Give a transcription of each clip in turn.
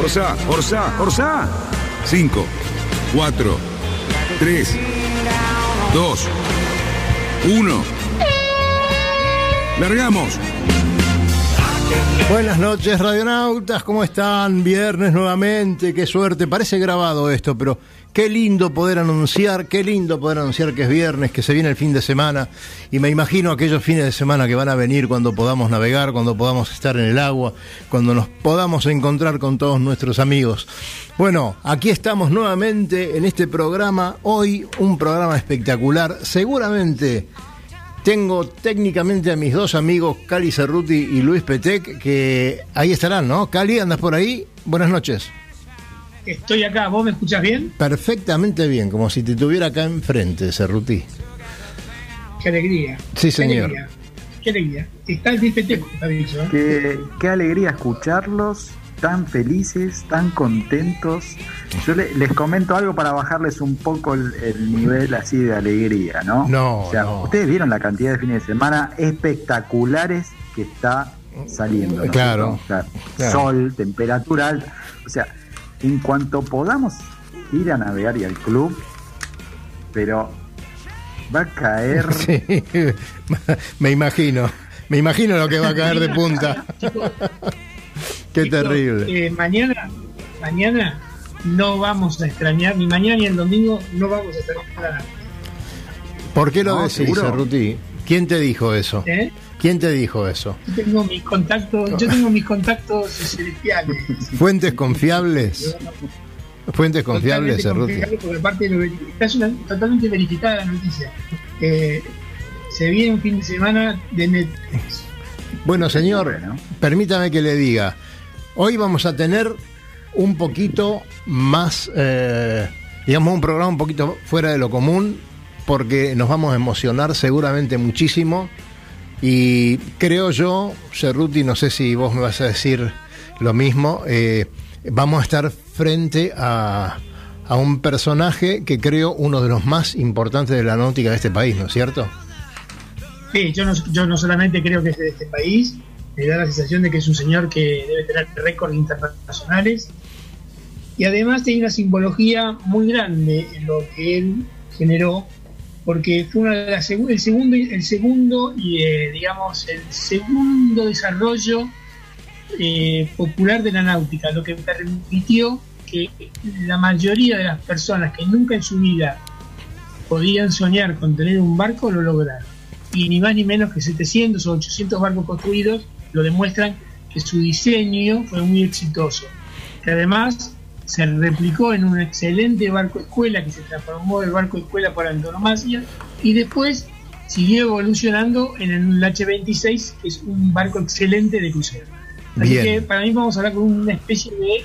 Orsá, Orsá, Orsá. 5, 4, 3, 2, 1. Largamos. Buenas noches, radionautas, ¿cómo están? Viernes nuevamente, qué suerte. Parece grabado esto, pero qué lindo poder anunciar, qué lindo poder anunciar que es viernes, que se viene el fin de semana. Y me imagino aquellos fines de semana que van a venir cuando podamos navegar, cuando podamos estar en el agua, cuando nos podamos encontrar con todos nuestros amigos. Bueno, aquí estamos nuevamente en este programa. Hoy un programa espectacular. Seguramente tengo técnicamente a mis dos amigos, Cali Cerruti y Luis Petec, que ahí estarán, ¿no? Cali, ¿andas por ahí? Buenas noches. Estoy acá, ¿vos me escuchas bien? Perfectamente bien, como si te tuviera acá enfrente, Cerruti. Qué alegría. Sí, Qué señor. alegría. Qué alegría. Está el dispeteco, está dicho. ¿eh? Qué, qué alegría escucharlos, tan felices, tan contentos. Yo le- les comento algo para bajarles un poco el, el nivel así de alegría, ¿no? No, O sea, no. ustedes vieron la cantidad de fines de semana espectaculares que está saliendo. ¿no? Claro, O sea, claro. Sol, temperatura alta. O sea, en cuanto podamos ir a navegar y al club, pero va a caer. Sí, me imagino, me imagino lo que va a caer de punta. Qué Chicos, terrible. eh, mañana, mañana no vamos a extrañar, ni mañana ni el domingo no vamos a extrañar. ¿Por qué lo no, decís. Cerruti? ¿Quién te dijo eso? ¿eh? ¿Quién te dijo eso? Yo tengo mis contactos, yo tengo mis contactos celestiales. ¿Fuentes confiables? ¿Fuentes confiables, Totalmente Cerruti? Porque aparte lo está una- totalmente verificada la noticia. Eh, se viene un fin de semana de Netflix. Bueno, señor, Bueno. permítame que le diga, hoy vamos a tener un poquito más, eh, digamos, un programa un poquito fuera de lo común, porque nos vamos a emocionar seguramente muchísimo. Y creo yo, Cerruti, no sé si vos me vas a decir lo mismo, eh, vamos a estar frente a, a un personaje que creo uno de los más importantes de la náutica de este país, ¿no es cierto? Sí, yo no, yo no solamente creo que es de este país, me da la sensación de que es un señor que debe tener récords internacionales. Y además tiene una simbología muy grande en lo que él generó, porque fue una de las el segundo, el segundo y eh, digamos el segundo desarrollo eh, popular de la náutica, lo que permitió que la mayoría de las personas que nunca en su vida podían soñar con tener un barco lo lograron. Y ni más ni menos que 700 o 800 barcos construidos lo demuestran que su diseño fue muy exitoso. Que además se replicó en un excelente barco escuela que se transformó del barco escuela por antonomasia y después siguió evolucionando en el H26 que es un barco excelente de crucero. Así Bien. que para mí vamos a hablar con una especie de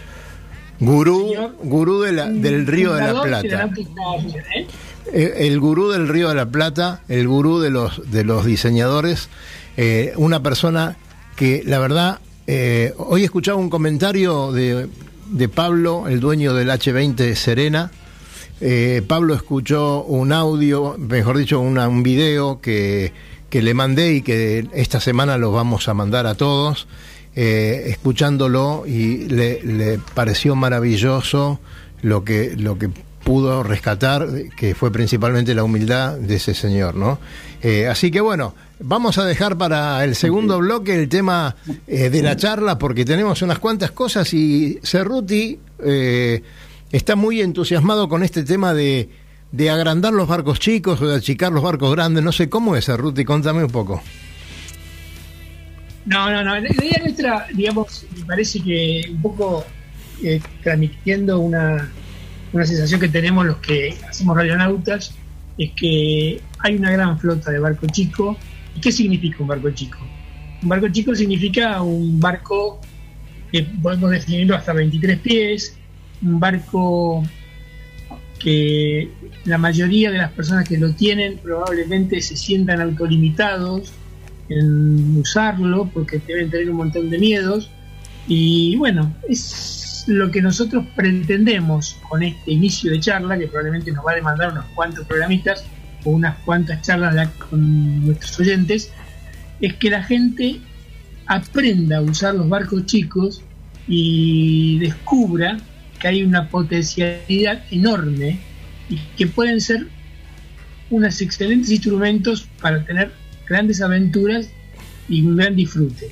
Gurú, Señor, gurú de la- del río de la de Plata. ¿eh? Eh, el gurú del Río de la Plata, el gurú de los, de los diseñadores, eh, una persona que la verdad, eh, hoy escuchaba un comentario de, de Pablo, el dueño del H20 Serena. Eh, Pablo escuchó un audio, mejor dicho, una- un video que, que le mandé y que esta semana lo vamos a mandar a todos, eh, escuchándolo y le, le pareció maravilloso lo que, lo que pudo rescatar, que fue principalmente la humildad de ese señor, ¿no? Eh, así que bueno, vamos a dejar para el segundo bloque el tema eh, de la charla, porque tenemos unas cuantas cosas y Cerruti eh, está muy entusiasmado con este tema de, de agrandar los barcos chicos o de achicar los barcos grandes. No sé cómo es, Ruti, contame un poco. No, no, no. La idea nuestra, digamos, me parece que un poco eh, transmitiendo una, una sensación que tenemos los que hacemos radionautas, es que hay una gran flota de barco chico. ¿Y qué significa un barco chico? Un barco chico significa un barco que podemos definirlo hasta 23 pies, un barco que la mayoría de las personas que lo tienen probablemente se sientan autolimitados en usarlo porque deben tener un montón de miedos y bueno, es lo que nosotros pretendemos con este inicio de charla que probablemente nos va a demandar unos cuantos programistas o unas cuantas charlas con nuestros oyentes es que la gente aprenda a usar los barcos chicos y descubra que hay una potencialidad enorme y que pueden ser unos excelentes instrumentos para tener grandes aventuras y un gran disfrute.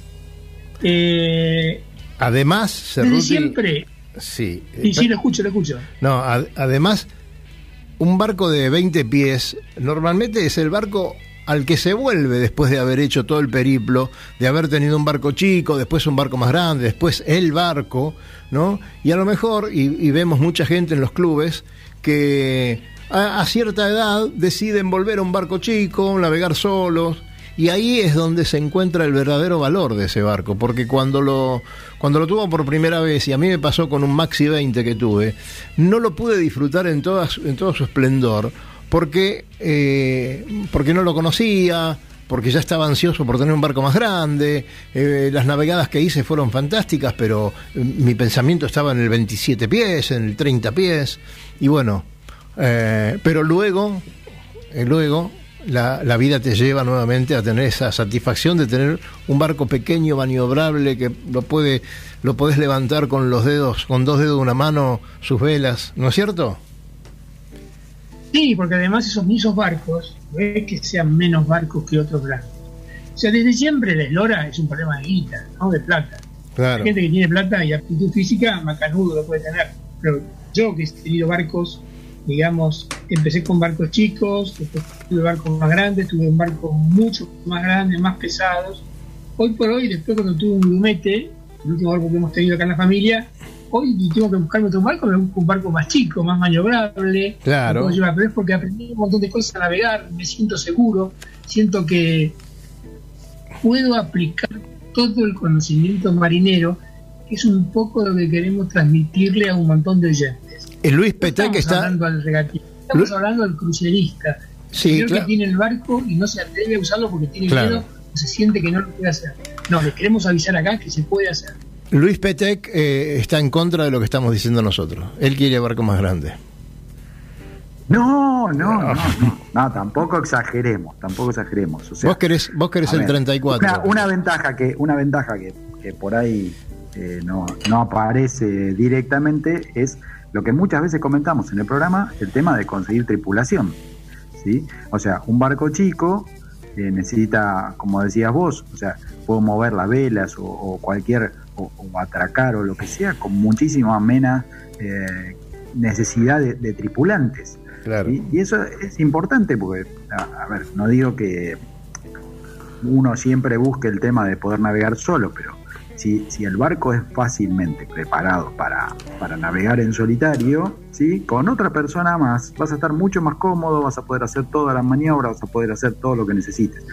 Eh, además, desde siempre. Sí, y sí, lo escucho, lo escucho. No, además, un barco de 20 pies normalmente es el barco al que se vuelve después de haber hecho todo el periplo, de haber tenido un barco chico, después un barco más grande, después el barco, ¿no? Y a lo mejor, y, vemos mucha gente en los clubes que a, cierta edad deciden volver a un barco chico, navegar solos, y ahí es donde se encuentra el verdadero valor de ese barco, porque cuando lo, cuando lo tuvo por primera vez, y a mí me pasó con un Maxi 20 que tuve, no lo pude disfrutar en, todas, en todo su esplendor, porque, eh, porque no lo conocía, porque ya estaba ansioso por tener un barco más grande. Eh, las navegadas que hice fueron fantásticas, pero eh, mi pensamiento estaba en el 27 pies, en el 30 pies, y bueno, pero luego, luego la, la, vida te lleva nuevamente a tener esa satisfacción de tener un barco pequeño, maniobrable, que lo puede, lo puedes levantar con los dedos, con dos dedos de una mano, sus velas, ¿no es cierto? Sí, porque además esos mismos barcos, no es que sean menos barcos que otros grandes. O sea, desde siempre el eslora es un problema de guita, no de plata. Claro. gente que tiene plata y aptitud física, macanudo lo puede tener. Pero yo que he tenido barcos, digamos, empecé con barcos chicos, después tuve barcos más grandes, tuve un barco mucho más grande, más pesados. Hoy por hoy, después cuando tuve un grumete, el último barco que hemos tenido acá en la familia, hoy tengo que buscarme otro barco, me busco un barco más chico, más maniobrable. Claro. Llevar, pero es porque aprendí un montón de cosas a navegar, me siento seguro, siento que puedo aplicar todo el conocimiento marinero, es un poco lo que queremos transmitirle a un montón de oyentes. El Luis Petec que está. Hablando al estamos hablando del crucerista. Sí, que tiene el barco y no se atreve a usarlo porque tiene miedo o se siente que no lo puede hacer. No, le queremos avisar acá que se puede hacer. Luis Petec eh, está en contra de lo que estamos diciendo nosotros. Él quiere barco más grande. No, no, no, no, tampoco exageremos, tampoco exageremos. vos querés, vos querés el 34. Una, ventaja que, una ventaja que, por ahí eh, no, no aparece directamente es lo que muchas veces comentamos en el programa, el tema de conseguir tripulación. ¿sí? O sea, un barco chico eh, necesita, como decías vos, o sea, puedo mover las velas o cualquier o, atracar o lo que sea con muchísima menos eh, necesidad de, tripulantes. Y, eso es importante porque, a, ver, no digo que uno siempre busque el tema de poder navegar solo, pero si, si el barco es fácilmente preparado para, para navegar en solitario, ¿sí? con otra persona más, vas a estar mucho más cómodo, vas a poder hacer todas las maniobras, vas a poder hacer todo lo que necesites.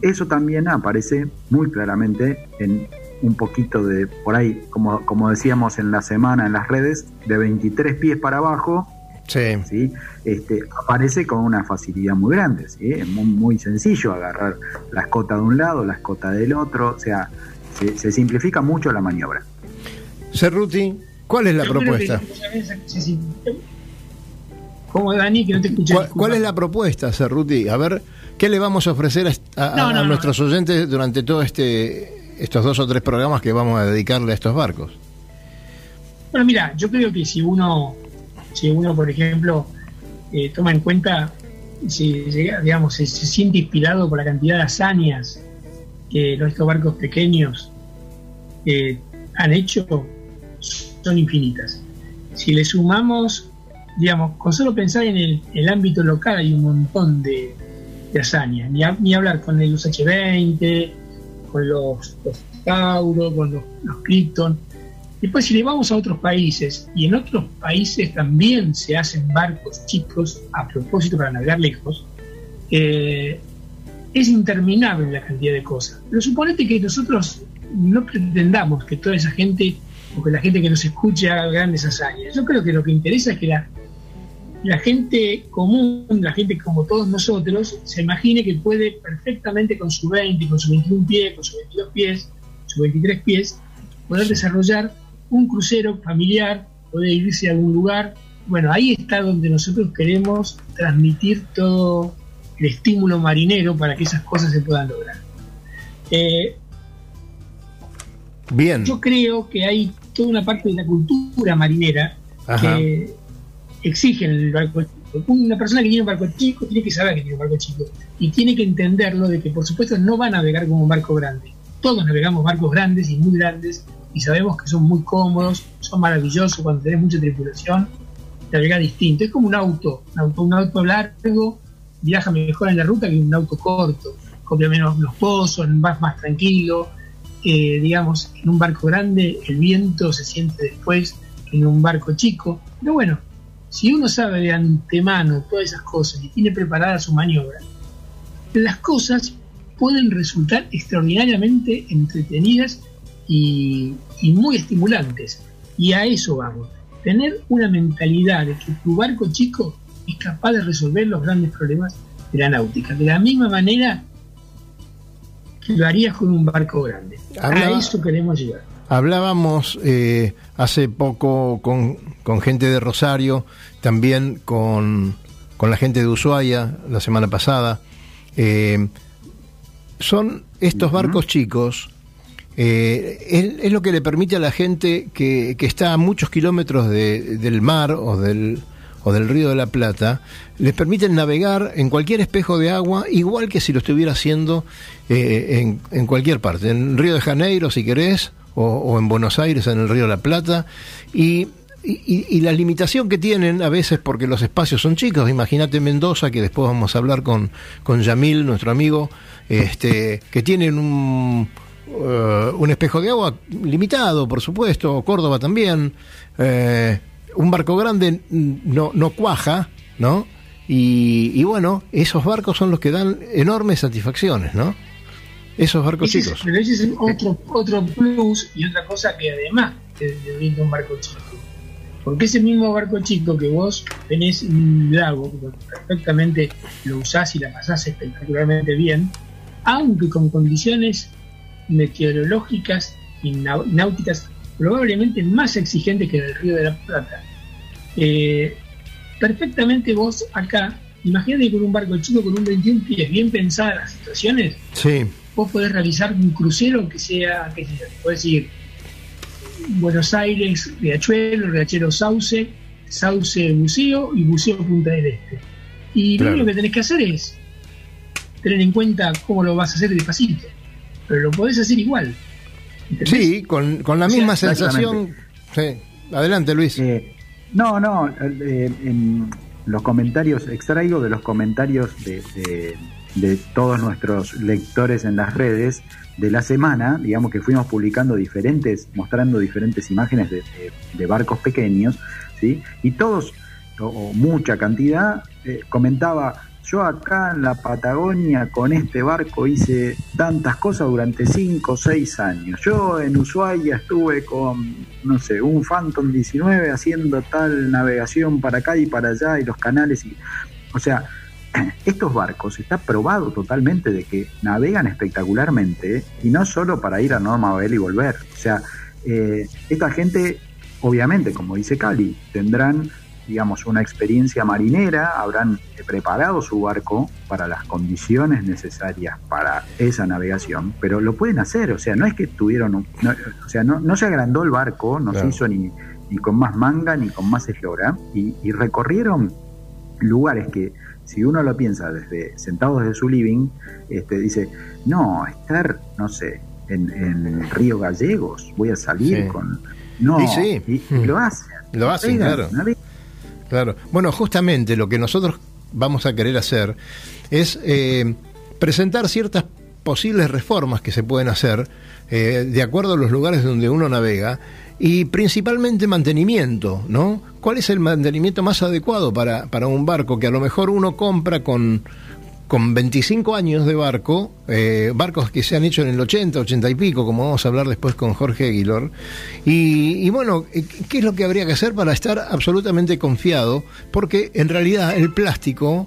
Eso también aparece muy claramente en un poquito de, por ahí, como, como decíamos en la semana en las redes, de 23 pies para abajo, sí. Este, aparece con una facilidad muy grande. ¿sí? Es muy, sencillo agarrar la escota de un lado, la escota del otro, o sea, se, simplifica mucho la maniobra. Cerruti, ¿cuál es la propuesta? ¿Cómo, Dani? Que no te escuché. ¿Cuál, es la propuesta, Cerruti? A ver, ¿qué le vamos a ofrecer a, nuestros oyentes durante todo este estos dos o tres programas que vamos a dedicarle a estos barcos? Bueno, mira, yo creo que si uno, si uno por ejemplo, eh, toma en cuenta, si digamos, se, siente inspirado por la cantidad de hazañas que estos barcos pequeños eh, han hecho, son infinitas. Si le sumamos digamos, con solo pensar en el, el ámbito local hay un montón de, de hazañas. Ni, hablar con los H20, con los, los Tauro, con los, los Krypton. Después, si le vamos a otros países, y en otros países también se hacen barcos chicos a propósito para navegar lejos, eh, es interminable la cantidad de cosas. Pero suponete que nosotros no pretendamos que toda esa gente, o que la gente que nos escuche haga grandes hazañas. Yo creo que lo que interesa es que la, la gente común, la gente como todos nosotros, se imagine que puede perfectamente con su 20, con su 21 pies, con sus 22 pies, sus 23 pies, poder desarrollar un crucero familiar, poder irse a algún lugar. Bueno, ahí está donde nosotros queremos transmitir todo el estímulo marinero para que esas cosas se puedan lograr. Eh, Bien. yo creo que hay toda una parte de la cultura marinera Ajá. que exigen el barco chico. Una persona que tiene un barco chico tiene que saber que tiene un barco chico y tiene que entenderlo de que por supuesto no va a navegar como un barco grande. Todos navegamos barcos grandes y muy grandes y sabemos que son muy cómodos, son maravillosos cuando tenés mucha tripulación, navegar distinto. Es como un auto, un auto, un auto largo viaja mejor en la ruta que un auto corto, copia menos los pozos, vas más tranquilo. Eh, digamos, en un barco grande el viento se siente después en un barco chico. Pero bueno, si uno sabe de antemano todas esas cosas y tiene preparada su maniobra, las cosas pueden resultar extraordinariamente entretenidas y, y muy estimulantes. Y a eso vamos. Tener una mentalidad de que tu barco chico es capaz de resolver los grandes problemas de la náutica. De la misma manera que lo harías con un barco grande. Hablaba- A eso queremos llegar. Hablábamos eh, hace poco con, con gente de Rosario, también con, con la gente de Ushuaia la semana pasada. Eh, son estos barcos chicos, eh, es, es lo que le permite a la gente que, que está a muchos kilómetros de- del mar o del, o del río de la Plata, les permiten navegar en cualquier espejo de agua, igual que si lo estuviera haciendo eh, en, en cualquier parte, en Río de Janeiro si querés, o, o en Buenos Aires en el río de la Plata, y, y- y la limitación que tienen a veces porque los espacios son chicos, imagínate Mendoza, que después vamos a hablar con, con Yamil, nuestro amigo, este, que tienen un, eh, un espejo de agua limitado, por supuesto, Córdoba también, eh, un barco grande no, no cuaja, ¿no? Y, y bueno, esos barcos son los que dan enormes satisfacciones, ¿no? Esos barcos Ese es- chicos. pero ese es otro, otro plus y otra cosa que además te te brinda un barco chico. Porque ese mismo barco chico que vos tenés en un lago, perfectamente lo usás y la pasás espectacularmente bien, aunque con condiciones meteorológicas y náuticas probablemente más exigentes que en el Río de la Plata. Eh, perfectamente vos acá, imagínate con un barco chico con un 21 pies, bien pensadas las situaciones, Sí, vos podés realizar un crucero que sea, qué sé yo, podés ir Buenos Aires, Riachuelo, Riachuelo Sauce, Sauce Buceo y Buceo Punta del Este. Y Claro. lo único que tenés que hacer es tener en cuenta cómo lo vas a hacer despacito, pero lo podés hacer igual. ¿Entendés? sí, con, con la misma sensación. Sí. Adelante, Luis. Eh, no, no, eh, en los comentarios, extraigo de los comentarios de, de- de todos nuestros lectores en las redes de la semana, digamos que fuimos publicando diferentes, mostrando diferentes imágenes de, de- de barcos pequeños, ¿sí? Y todos, o, o mucha cantidad, eh, comentaba, yo acá en la Patagonia con este barco hice tantas cosas durante 5 o 6 años. Yo en Ushuaia estuve con, no sé, un Phantom 19 haciendo tal navegación para acá y para allá y los canales. Y, o sea, estos barcos está probado totalmente de que navegan espectacularmente y no solo para ir a Norma Babel y volver. O sea, eh, esta gente, obviamente, como dice Cali, tendrán digamos, una experiencia marinera, habrán preparado su barco para las condiciones necesarias para esa navegación, pero lo pueden hacer, o sea, no es que tuvieron, un- no, o sea, no, no se agrandó el barco, no Claro. se hizo ni, ni con más manga ni con más eslora, y, y recorrieron lugares que, si uno lo piensa desde sentado desde su living, este, dice, no, estar, no sé, en, en Río Gallegos, voy a salir Sí. con... No, Y sí. y- y lo hacen. Lo hacen, claro. Claro. Bueno, justamente lo que nosotros vamos a querer hacer es eh, presentar ciertas posibles reformas que se pueden hacer eh, de acuerdo a los lugares donde uno navega y principalmente mantenimiento, ¿no? ¿Cuál es el mantenimiento más adecuado para, para un barco que a lo mejor uno compra con, con 25 años de barco, eh, barcos que se han hecho en el 80, 80 y pico, como vamos a hablar después con Jorge Aguilar. Y, y, bueno, eh, ¿qué es lo que habría que hacer para estar absolutamente confiado? Porque en realidad el plástico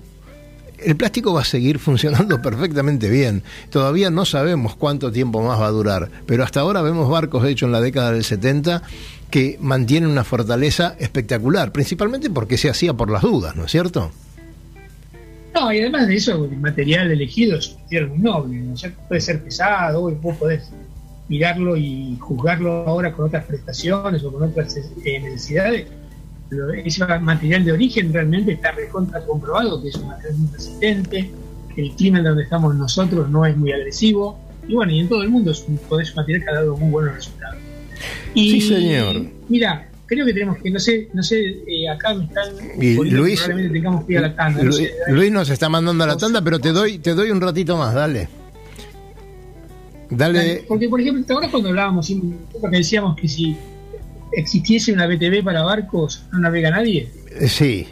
el plástico va a seguir funcionando perfectamente bien. Todavía no sabemos cuánto tiempo más va a durar, pero hasta ahora vemos barcos hechos en la década del 70 que mantienen una fortaleza espectacular, principalmente porque se hacía por las dudas, ¿no es cierto? No, y además de eso, el material elegido es muy noble, ¿no? ya puede ser pesado, y vos podés mirarlo y juzgarlo ahora con otras prestaciones o con otras eh, necesidades ese material de origen realmente está recontra comprobado que es un material muy resistente, que el clima en donde estamos nosotros no es muy agresivo, y bueno, y en todo el mundo es un, es material que ha dado muy buenos resultados. Y, sí, señor. Mira, creo que tenemos que, no sé, no sé, eh, acá me están. Y Luis, probablemente tengamos que ir a la tanda. Luis, no sé, Luis nos está mandando a la tanda, pero te doy, te doy un ratito más, dale. Dale. Porque, por ejemplo, ahora cuando hablábamos, que decíamos que si existiese una BTV para barcos, no navega nadie. Eh, Sí,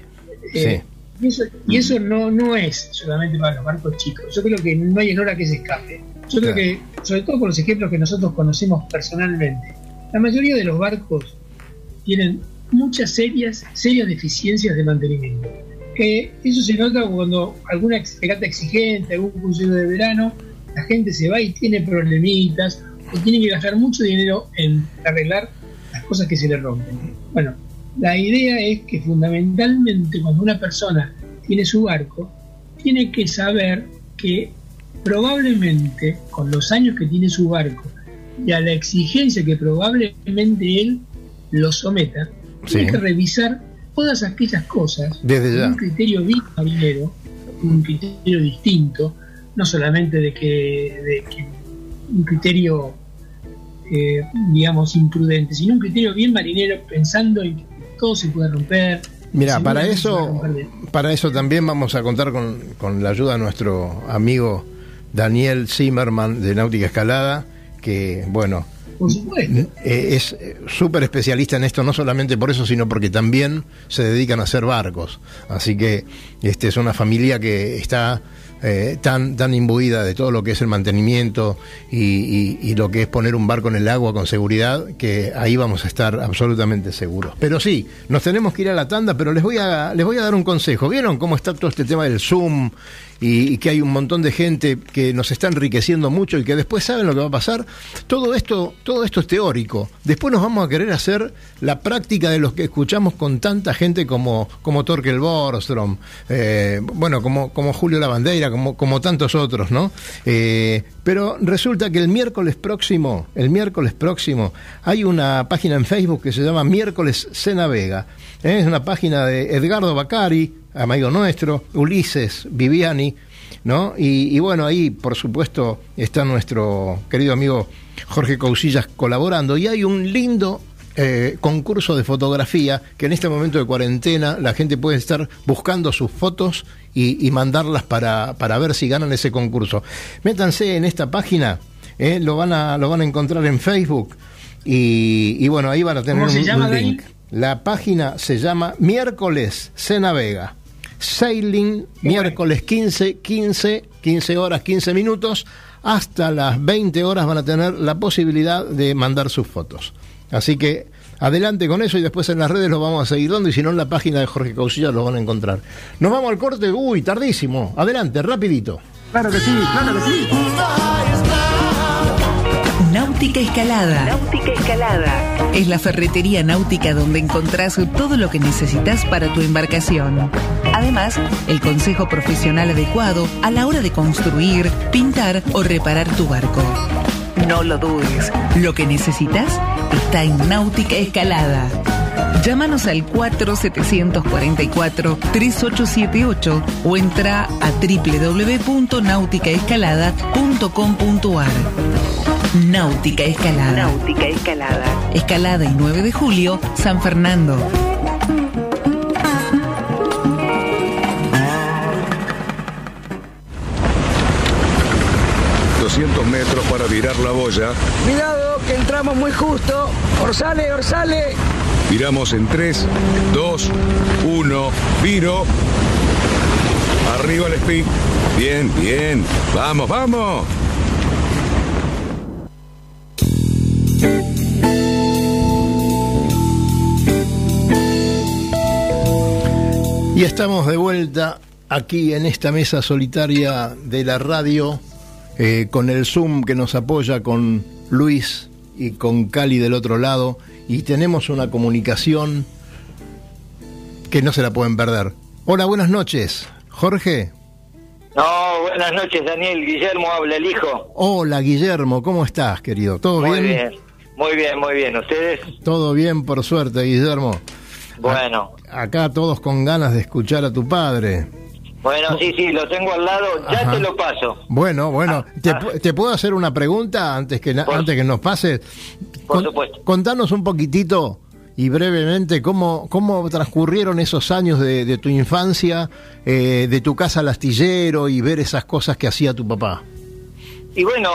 Eh, sí. Y eso, y eso no, no es solamente para los barcos chicos. Yo creo que no hay en hora que se escape. Yo creo que, sobre todo por los ejemplos que nosotros conocemos personalmente, la mayoría de los barcos tienen muchas serias, serias deficiencias de mantenimiento. Eh, eso se nota cuando alguna regata exigente, algún crucero de verano, la gente se va y tiene problemitas, o tiene que gastar mucho dinero en arreglar las cosas que se le rompen. Bueno, la idea es que fundamentalmente cuando una persona tiene su barco, tiene que saber que probablemente con los años que tiene su barco y a la exigencia que probablemente él lo someta, tiene Sí. que revisar todas aquellas cosas Desde con ya. un criterio bien marinero, un criterio distinto, no solamente de que, de que un criterio, eh, digamos, imprudente, sino un criterio bien marinero pensando en que todo se puede romper. Mira, para eso, para eso también vamos a contar con, con la ayuda de nuestro amigo Daniel Zimmerman de Náutica Escalada, que, bueno, Por supuesto. eh, es eh, súper especialista en esto, no solamente por eso, sino porque también se dedican a hacer barcos. Así que este es una familia que está eh, tan, tan imbuida de todo lo que es el mantenimiento y, lo que es poner un barco en el agua con seguridad, que ahí vamos a estar absolutamente seguros. Pero sí, nos tenemos que ir a la tanda, pero les voy a, les voy a dar un consejo. ¿Vieron cómo está todo este tema del Zoom? y, y que hay un montón de gente que nos está enriqueciendo mucho y que después saben lo que va a pasar. Todo esto, todo esto es teórico. Después nos vamos a querer hacer la práctica de los que escuchamos con tanta gente como, como Torkel Borstrom, eh, bueno, como, como Julio Lavandeira, como, como tantos otros, ¿no? Eh, pero resulta que el miércoles próximo, el miércoles próximo, hay una página en Facebook que se llama Miércoles se navega. ¿eh? Es una página de Edgardo Bacari, amigo nuestro, Ulises Viviani, ¿no? Y, y bueno, ahí por supuesto está nuestro querido amigo Jorge Cousillas colaborando y hay un lindo eh, concurso de fotografía que en este momento de cuarentena la gente puede estar buscando sus fotos y, y mandarlas para, para ver si ganan ese concurso. Métanse en esta página, eh, lo, van a, lo van a encontrar en Facebook y, y bueno, ahí van a tener ¿Cómo se un- llama, un link. La página se llama Miércoles se navega. Sailing, miércoles 15, 15, 15 horas, 15 minutos, hasta las 20 horas van a tener la posibilidad de mandar sus fotos. Así que adelante con eso y después en las redes lo vamos a seguir dando y si no en la página de Jorge Causilla lo van a encontrar. Nos vamos al corte, uy, tardísimo. Adelante, rapidito. Claro que sí, claro que sí. Náutica Escalada. Náutica Escalada. Es la ferretería náutica donde encontrás todo lo que necesitas para tu embarcación. Además, el consejo profesional adecuado a la hora de construir, pintar o reparar tu barco. No lo dudes, lo que necesitas Está Náutica Escalada. Llámanos al 4744-3878 o entra a www.nauticaescalada.com.ar. Náutica Escalada. Náutica Escalada. Escalada y 9 de julio, San Fernando. ...200 metros para virar la boya... ...mirado que entramos muy justo. Orsale, orsale. Viramos en 3, 2, 1, viro. Arriba el speed. Bien, bien. Vamos, vamos. Y estamos de vuelta aquí en esta mesa solitaria de la radio eh, con el Zoom que nos apoya con Luis y con Cali del otro lado y tenemos una comunicación que no se la pueden perder. Hola, buenas noches. Jorge. No, buenas noches, Daniel. Guillermo habla el hijo. Hola, Guillermo. ¿Cómo estás, querido? ¿Todo muy bien? bien? Muy bien, muy bien. ¿Ustedes? Todo bien, por suerte, Guillermo. Bueno. Acá todos con ganas de escuchar a tu padre. Bueno, sí, sí, lo tengo al lado. Ya Ajá. te lo paso. Bueno, bueno, Ah, ¿te, ah. te puedo hacer una pregunta antes que, Por- antes que nos pases? por supuesto. Contanos un poquitito y brevemente cómo, cómo transcurrieron esos años de, de tu infancia, eh, de tu casa al astillero y ver esas cosas que hacía tu papá. Y bueno,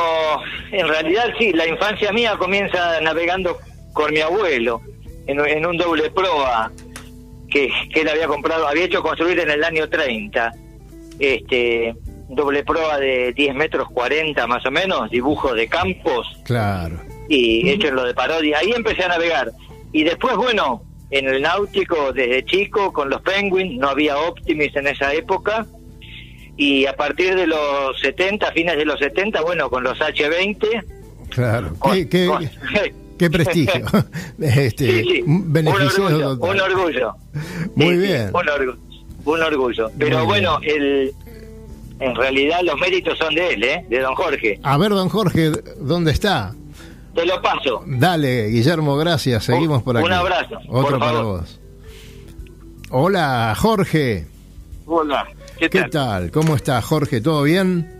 en realidad sí, la infancia mía comienza navegando con mi abuelo en, en un doble proa que, que él había comprado, había hecho construir en el año 30. Este doble proa de 10 metros 40 más o menos, dibujo de campos Claro. y hecho en lo de parodia. Ahí empecé a navegar. Y después, bueno, en el náutico desde chico con los Penguins, no había Optimis en esa época. Y a partir de los 70, fines de los 70, bueno, con los H20. Claro. con- Qué, qué- con- qué prestigio. este, Sí, sí, un un orgullo, un. Muy Sí, bien. un, orgullo un orgullo. Pero Muy bueno, el en realidad los méritos son de él, ¿eh? de don Jorge. A ver, don Jorge, ¿dónde está? Te lo paso. Dale, Guillermo, gracias. Seguimos por Un aquí. abrazo, Otro para vos. Hola, Jorge. Hola, ¿qué, ¿Qué tal? tal? ¿Cómo está, Jorge? ¿Todo bien?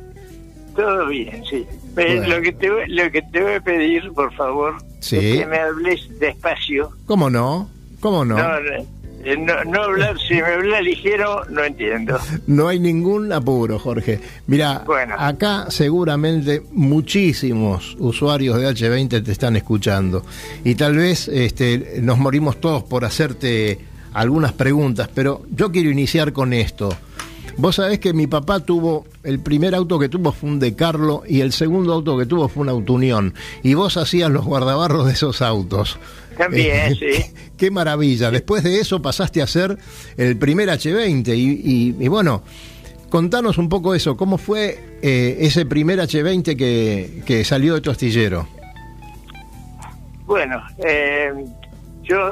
Todo bien, sí. Eh, Bueno. lo, que te, lo que te voy a pedir, por favor, Sí. es que me hables despacio. ¿Cómo no? ¿Cómo no? No, no, eh, no, hablar, si me hablas ligero, no entiendo. No hay ningún apuro, Jorge. Mira, Bueno. acá seguramente muchísimos usuarios de H20 te están escuchando y tal vez este, nos morimos todos por hacerte algunas preguntas, pero yo quiero iniciar con esto. Vos sabés que mi papá tuvo, el primer auto que tuvo fue un De Carlo y el segundo auto que tuvo fue un Autunión y vos hacías los guardabarros de esos autos. También, Eh, sí. Qué maravilla. Después de eso pasaste a ser el primer H20 y, y- y bueno, contanos un poco eso. ¿Cómo fue eh, ese primer H20 que, que salió de tu astillero? Bueno, eh, yo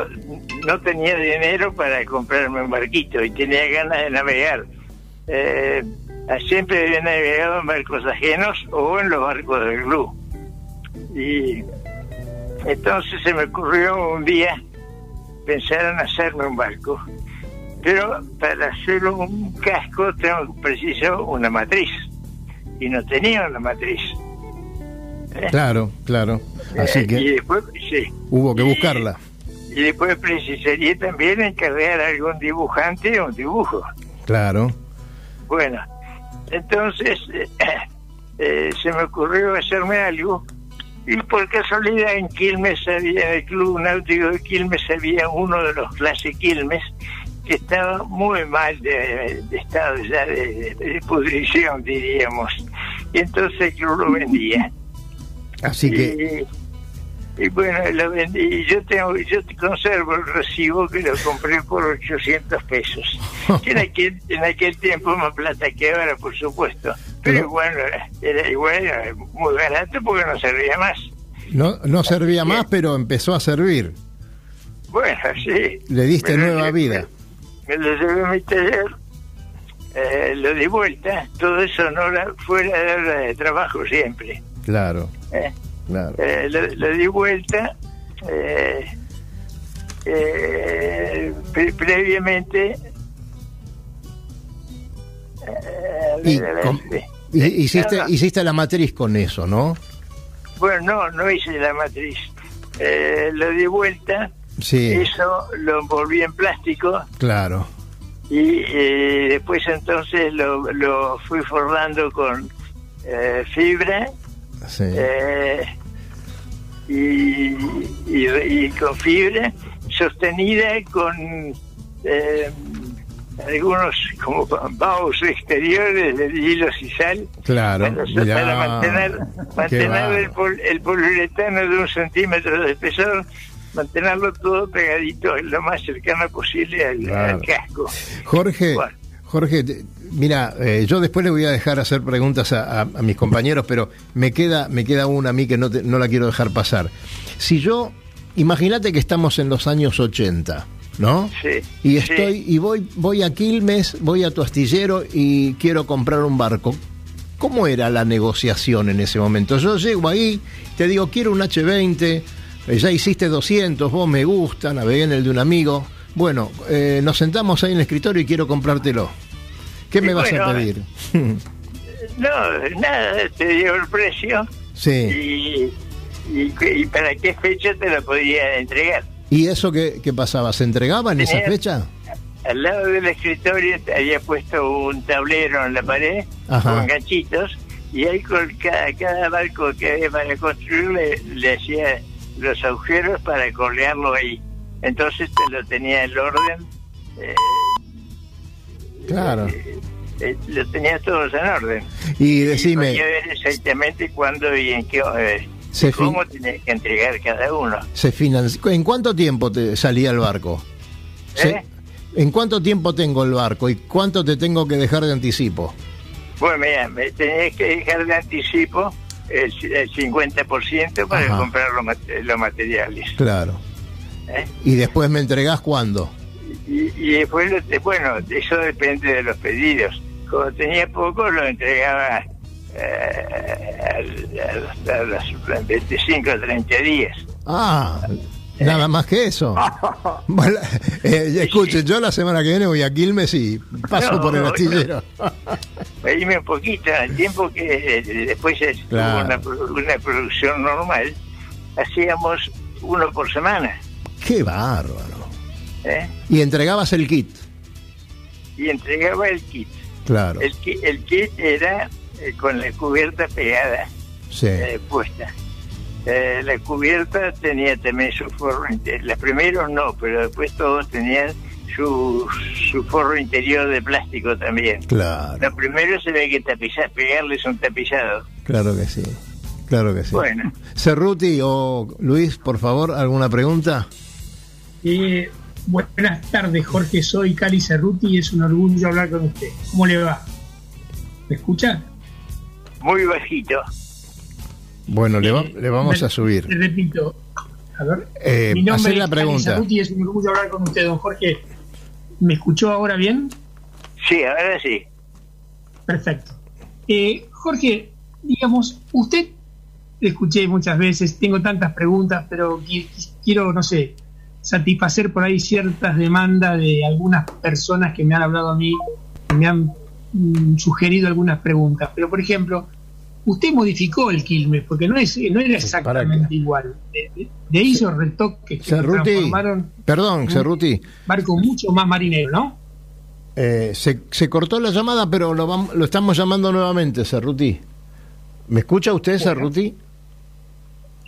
no tenía dinero para comprarme un barquito y tenía ganas de navegar. Eh, siempre había navegado en barcos ajenos o en los barcos del club. Y entonces se me ocurrió un día pensar en hacerme un barco. Pero para hacer un casco tengo preciso una matriz. Y no tenía una matriz. ¿Eh? Claro, claro. Así Eh, y que después, sí. hubo que buscarla. Y después precisaría también encargar a algún dibujante un dibujo. Claro. Bueno, entonces eh, eh, se me ocurrió hacerme algo y por casualidad en Quilmes había, en el Club Náutico de Quilmes había uno de los clase Quilmes que estaba muy mal de, de estado ya de, de- de pudrición, diríamos. Y entonces el club lo vendía. Así que, Y, bueno, lo vendí. Y yo tengo, yo te conservo el recibo que lo compré por 800 pesos. Que en aquel, en aquel tiempo más plata que ahora, por supuesto. Pero bueno, era, igual, era muy barato porque no servía más. no, no servía más, pero empezó a servir. Bueno, sí. Le diste nueva vida. Me lo llevé a mi taller, eh, lo di vuelta, todo eso no era fuera de hora de trabajo siempre. Claro, eh. Claro. Eh, lo, lo di vuelta eh, eh, pre- previamente eh, Y con- hiciste, hiciste la matriz con eso, ¿no? bueno no no hice la matriz Eh, lo di vuelta Sí, eso lo envolví en plástico claro. y eh, después entonces lo, lo fui forrando con eh, fibra Sí. eh, y, y- y con fibra sostenida con eh, algunos como baos exteriores de hilos y sal Claro, para, mirá, para mantener, mantener el, pol- el poliuretano de un centímetro de espesor mantenerlo todo pegadito lo más cercano posible al, Claro. al casco Jorge, Bueno. Jorge, mira, eh, yo después le voy a dejar hacer preguntas a, a- a mis compañeros, pero me queda, me queda una a mí que no, te- no la quiero dejar pasar. Si yo, imagínate que estamos en los años 80, ¿no? Sí, Y sí. estoy, y voy, voy a Quilmes, voy a tu astillero y quiero comprar un barco. ¿Cómo era la negociación en ese momento? Yo llego ahí, te digo, quiero un H20, eh, ya hiciste 200, vos me gusta, navegué en el de un amigo. Bueno, eh, nos sentamos ahí en el escritorio y quiero comprártelo. ¿Qué Y me vas a pedir? no nada te dio el precio sí. y, y, y para qué fecha te lo podía entregar ¿Y eso qué, qué pasaba? ¿Se entregaba en esa fecha? al lado del escritorio había puesto un tablero en la pared Ajá. con ganchitos y ahí con cada, cada barco que había para construir le, le hacía los agujeros para colgarlo ahí. Entonces te lo tenía el orden, eh, Claro. eh, lo tenía todos en orden. Y Y decime, podía ver exactamente cuándo y en qué, eh, Se cómo tenía que entregar cada uno. ¿se financi- ¿en cuánto tiempo te salía el barco? Se- ¿Eh? ¿En cuánto tiempo tengo el barco y cuánto te tengo que dejar de anticipo? Bueno, mira, me tenías que dejar de anticipo el, el 50% para Ajá. comprar los materiales. Claro. ¿Eh? ¿Y después me entregás cuándo? Y, y después, lo bueno, eso depende de los pedidos. Como tenía poco, lo entregaba eh, a, los- a los 25 o 30 días. Ah, nada más que eso. Bueno, eh, escuchen, yo la semana que viene voy a Quilmes y paso No, por el no, astillero. Dime un poquito, al tiempo que eh, después tuvo Claro. una producción normal, hacíamos uno por semana. Qué bárbaro. ¿eh? Y entregabas el kit. Y entregaba el kit. Claro. El, ki- el kit era eh, con la cubierta pegada, Sí. eh, puesta. Eh, la cubierta tenía también su forro interior. Los primeros no, pero después todos tenían su, su forro interior de plástico también. Claro. Lo primero se ve que tapizar, pegarles un tapizado. Claro que sí. Claro que sí. Bueno. Cerruti o Luis, por favor, ¿alguna pregunta? Eh, buenas tardes, Jorge. Soy Cali Cerruti y es un orgullo hablar con usted. ¿Cómo le va? ¿Me escucha? Muy bajito. Bueno, le, va- Eh, le vamos me- a subir. Le repito. A ver. Eh, Mi nombre hacé la es Cali pregunta. Cerruti y es un orgullo hablar con usted, don Jorge. ¿Me escuchó ahora bien? Sí, ahora sí. Perfecto. Eh, Jorge, digamos, usted le escuché muchas veces, tengo tantas preguntas, pero qui- quiero, no sé, satisfacer por ahí ciertas demandas de algunas personas que me han hablado a mí, que me han mm, sugerido algunas preguntas. Pero, por ejemplo, usted modificó el Quilmes, porque no, es, no era exactamente igual. De, ahí esos retoques que Cerruti, transformaron perdón, en Cerruti, barco mucho más marinero, ¿no? eh, se, se cortó la llamada, pero lo, vam- lo estamos llamando nuevamente, Cerruti. ¿Me escucha usted, Cerruti?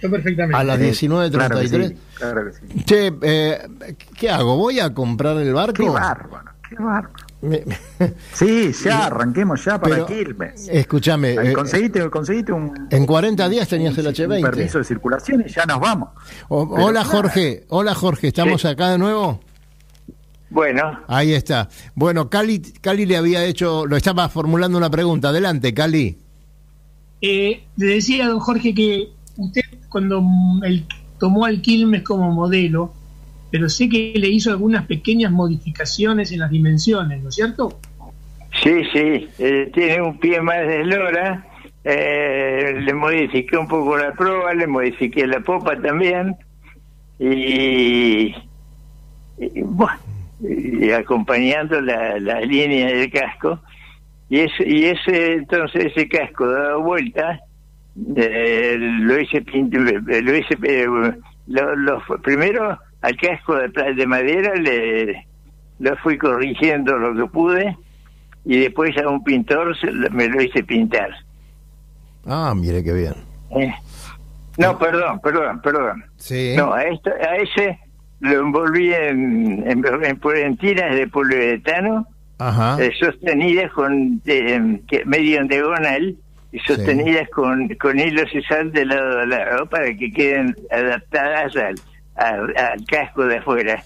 Yo perfectamente. A las Eh, 19.33. Claro que sí, claro que sí. Che, eh, ¿qué hago? ¿Voy a comprar el barco? Qué bárbaro, qué bárbaro. Me- Sí, ya, arranquemos ya para Quilmes. Escúchame, eh, conseguiste, conseguiste un, en 40 días tenías el un H20. permiso de circulación y ya nos vamos. O- hola. Jorge, hola Jorge, ¿estamos Sí. acá de nuevo? Bueno, Ahí está. Bueno, Cali, Cali le había hecho, lo estaba formulando una pregunta. Adelante, Cali. Eh, le decía a don Jorge que usted cuando él tomó al Quilmes como modelo, pero sé que le hizo algunas pequeñas modificaciones en las dimensiones, ¿no es cierto? sí, sí, eh, tiene un pie más de eslora. eh, le modifiqué un poco la proa, le modifiqué la popa también. Y, bueno, y acompañando la, la línea del casco. Y ese, y ese entonces ese casco dado vuelta, eh, lo hice lo hice eh, lo, lo- primero al casco de, de madera le lo fui corrigiendo lo que pude y después a un pintor me lo hice pintar Ah, mire qué bien. Eh, No, perdón, perdón, perdón. Sí. No, a, esto, a ese lo envolví en, en, en, en tiras de poliuretano Ajá. eh, sostenidas con eh, medio en diagonal y sostenidas con, con hilos y sal de lado a lado para que queden adaptadas al, al, al casco de afuera.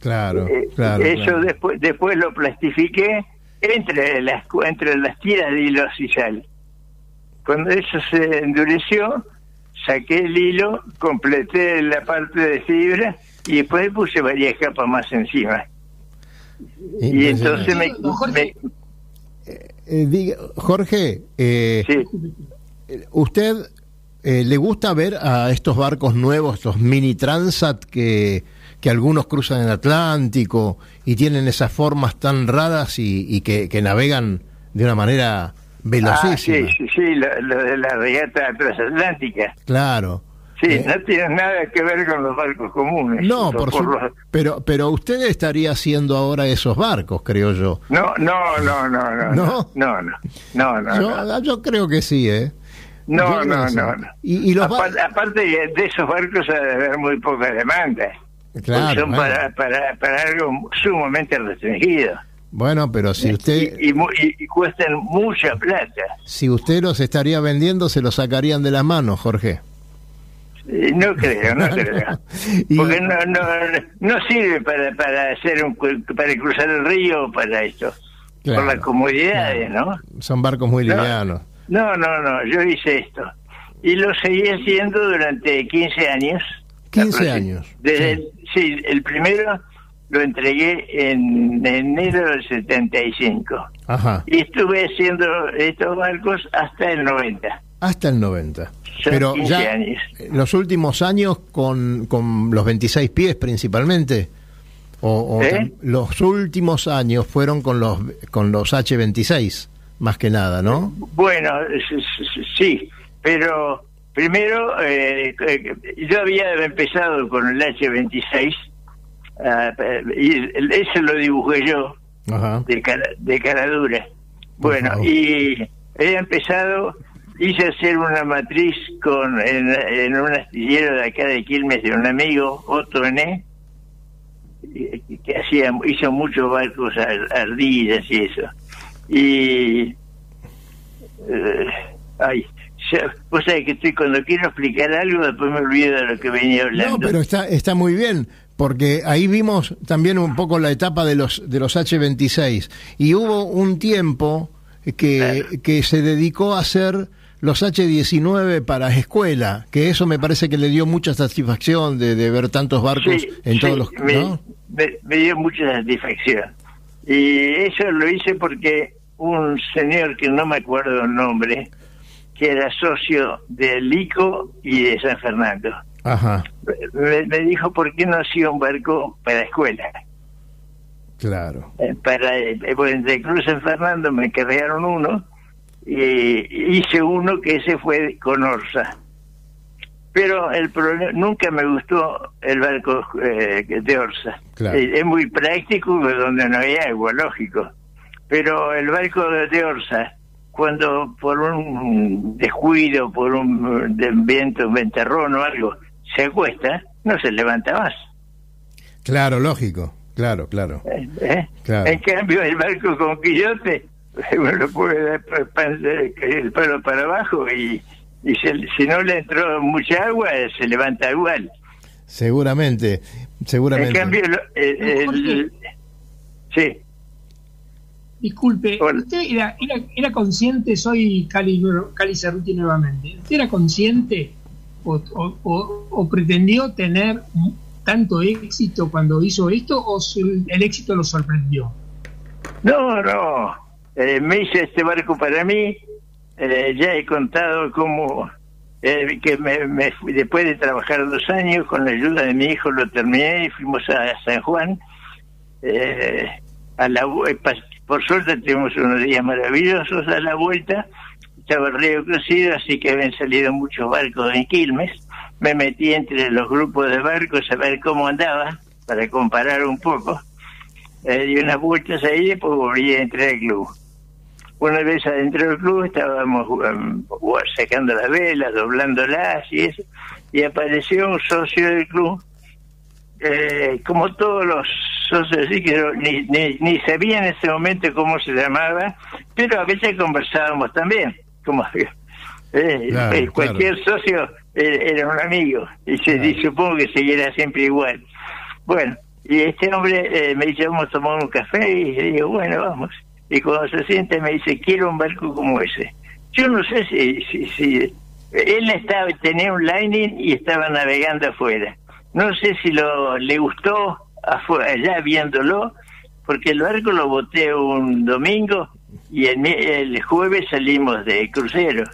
Claro, Eh, claro. Eso claro. después después lo plastifiqué entre las cu- entre las tiras de hilos y sal. Cuando eso se endureció, saqué el hilo, completé la parte de fibra y después puse varias capas más encima. Y entonces me, me- diga- Jorge, eh, ¿usted eh, le gusta ver a estos barcos nuevos, estos mini transat que, que algunos cruzan el Atlántico y tienen esas formas tan raras y, y que, que navegan de una manera Ah, velocísima? sí, sí, sí, lo, lo de la regata transatlántica. Claro. Sí, no tiene nada que ver con los barcos comunes. No, por los- pero pero usted estaría haciendo ahora esos barcos, creo yo. No, no, no, no, no. ¿No? No, no, no, no. yo, no. yo creo que sí, ¿eh? No, no, no, no. Y, y los bar- Apar- aparte de esos barcos ha de haber muy poca demanda. Claro, son para, para, para algo sumamente restringido. Bueno, pero si usted Y, y- y cuestan mucha plata. si usted los estaría vendiendo, se los sacarían de las manos, Jorge. Eh, No creo, no creo. Porque no, no, no sirve para, para hacer un, para cruzar el río para esto. Por las comodidades, ¿no? Son barcos muy No. livianos. No, no, no, yo hice esto. Y lo seguí haciendo durante 15 años. 15 Aproxim- años. Desde el- sí, el primero lo entregué en enero del 75. Ajá. Y estuve haciendo estos barcos hasta el 90. Hasta el 90. Son Pero 15 ya años. los últimos años con, con los 26 pies principalmente. O, o ¿Eh? los últimos años fueron con los con los H26 más que nada, ¿no? Bueno, sí, pero primero eh, eh, yo había empezado con el H26 ah, y ese lo dibujé yo Ajá. de cara, de cara dura. Bueno, y he empezado, hice hacer una matriz con en, en un astillero de acá de Quilmes de un amigo, Otto Ené, y- que hacía hizo muchos barcos ar- ardidas y eso. Y eh, ay, ya, vos sabés que estoy cuando quiero explicar algo después me olvido de lo que venía hablando. No, pero está está muy bien porque ahí vimos también un poco la etapa de los de los H26 y hubo un tiempo que, que se dedicó a hacer los H19 para escuela, que eso me parece que le dio mucha satisfacción de, de ver tantos barcos Sí, en sí, todos los... me, ¿no? me- me dio mucha satisfacción. Y eso lo hice porque un señor que no me acuerdo el nombre, que era socio de Lico y de San Fernando, Ajá, me, me dijo por qué no hacía un barco para escuela. claro. Eh, Para eh, bueno, de Cruz San Fernando me cargaron uno y hice uno que ese fue con Orsa. Pero el problema nunca me gustó el barco eh, de Orsa. Claro. Eh, es muy práctico donde no hay agua, lógico. Pero el barco de, Orsa, cuando por un descuido, por un viento, un ventarrón o algo, se acuesta, no se levanta más. Claro, lógico. Claro, claro. ¿eh? Claro. En cambio, el barco con quillote, uno lo puede dar el palo para abajo y, y se- si no le entró mucha agua, se levanta igual. Seguramente, seguramente. En cambio, el- el- sí. Disculpe, ¿usted era, era, era consciente, soy Cali, Cali Cerruti nuevamente, ¿usted era consciente o, o- o- o pretendió tener tanto éxito cuando hizo esto o su- el éxito lo sorprendió? No, no. Eh, me hice este barco para mí. Eh, ya he contado cómo eh, que me, me fui- después de trabajar dos años con la ayuda de mi hijo lo terminé y fuimos a San Juan. Eh, a la por suerte tuvimos unos días maravillosos a la vuelta. Estaba el río crecido, así que habían salido muchos barcos en Quilmes. Me metí entre los grupos de barcos a ver cómo andaba para comparar un poco eh, di unas vueltas ahí y después volví a entrar al club. Una vez adentro del club estábamos um, sacando las velas, doblándolas y eso, y apareció un socio del club, eh, como todos los socios, así que yo ni, ni, ni sabía en ese momento cómo se llamaba, pero a veces conversábamos también, como eh, Claro, eh, cualquier socio eh, era un amigo, y, se, y supongo que seguirá siempre igual. Bueno, y este hombre eh, me dice, vamos a tomar un café, y le digo, bueno, vamos. Y cuando se siente me dice, quiero un barco como ese. Yo no sé si, si, si él estaba, tenía un lining y estaba navegando afuera. No sé si lo le gustó afuera, allá viéndolo, porque el barco lo boté un domingo y el, el jueves salimos de crucero.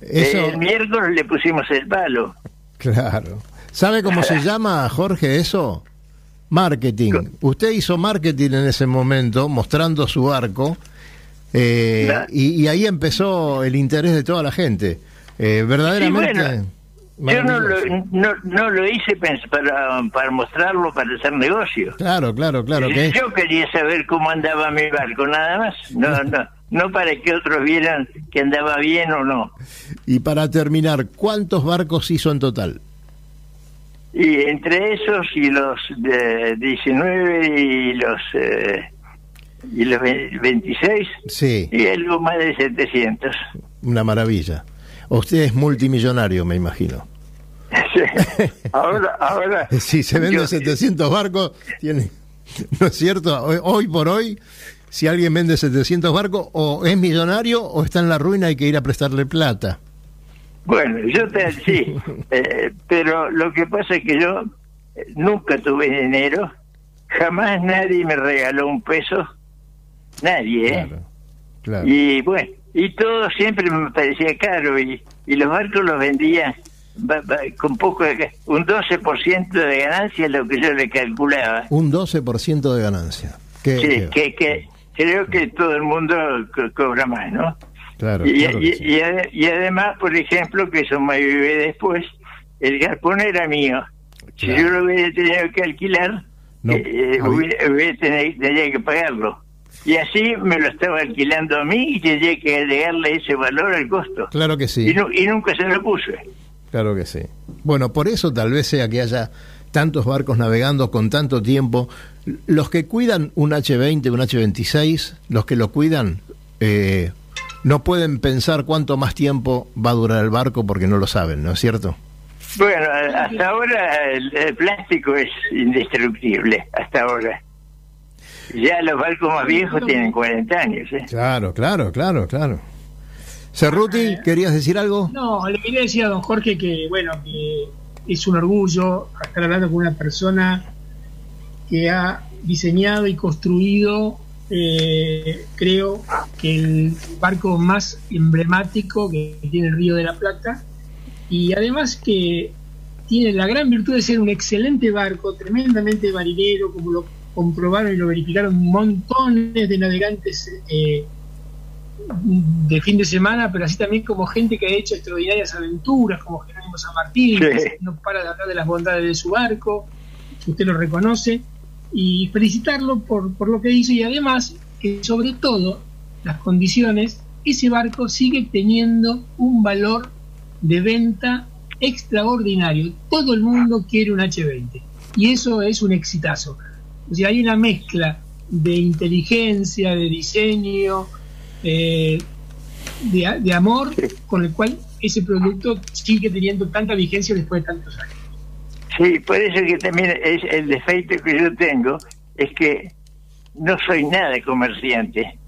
Eso, El miércoles le pusimos el palo. claro. ¿Sabe cómo se llama, Jorge, eso? Marketing. Usted hizo marketing en ese momento, mostrando su barco, eh, y, y ahí empezó el interés de toda la gente. Eh, verdaderamente. Sí, bueno, Yo no lo, no, no lo hice para, para mostrarlo, para hacer negocio. Claro, claro, claro. Que Yo quería saber cómo andaba mi barco, nada más. No, no, no para que otros vieran que andaba bien o no. Y para terminar, ¿cuántos barcos hizo en total? Y entre esos y los de 19 y los eh, y los ve- 26 Sí, y algo más de 700. una maravilla. Usted es multimillonario, me imagino. Sí. ahora, ahora. Si se vende yo- 700 barcos, tiene, ¿no es cierto? Hoy, hoy por hoy, si alguien vende 700 barcos, o es millonario o está en la ruina, hay que ir a prestarle plata. Bueno, yo te, sí, eh, pero lo que pasa es que yo eh, nunca tuve dinero, jamás nadie me regaló un peso, nadie, ¿eh? Claro, claro. Y bueno, y todo siempre me parecía caro y, y los barcos los vendía ba- ba- con poco, de, un 12% de ganancia es lo que yo le calculaba. Un 12% de ganancia. ¿Qué- Sí, qué- que, que creo que todo el mundo co- cobra más, ¿no? Claro, y, claro que y- sí. y ade- y además, por ejemplo, que eso me vive después, el galpón era mío. Si yo lo hubiera tenido que alquilar, No, eh, eh, hubiera, hubiera tenido, tenía que pagarlo. Y así me lo estaba alquilando a mí y tenía que agregarle ese valor al costo. Claro que sí. Y, y nunca se lo puse. Claro que sí. Bueno, por eso tal vez sea que haya tantos barcos navegando con tanto tiempo. Los que cuidan un H20, un H26, los que lo cuidan, eh, no pueden pensar cuánto más tiempo va a durar el barco porque no lo saben, ¿no es cierto? Bueno, hasta ahora el, el plástico es indestructible, hasta ahora. Ya los barcos más viejos tienen 40 años. ¿eh? Claro, claro, claro, claro. Cerruti, ¿querías decir algo? No, le quería decir a don Jorge que, bueno, que es un orgullo estar hablando con una persona que ha diseñado y construido, eh, creo, que el barco más emblemático que tiene el Río de la Plata y además que tiene la gran virtud de ser un excelente barco, tremendamente marinero, como lo comprobaron y lo verificaron montones de navegantes eh, de fin de semana, pero así también como gente que ha hecho extraordinarias aventuras, como Jerónimo San Martín, Sí. que no para de hablar de las bondades de su barco, usted lo reconoce, y felicitarlo por, por lo que hizo y además que sobre todo las condiciones, ese barco sigue teniendo un valor de venta extraordinario. Todo el mundo quiere un H20 y eso es un exitazo. O sea, hay una mezcla de inteligencia, de diseño, eh, de, de amor, con el cual ese producto sigue teniendo tanta vigencia después de tantos años. Sí, por eso que también es el defecto que yo tengo es que no soy nada comerciante.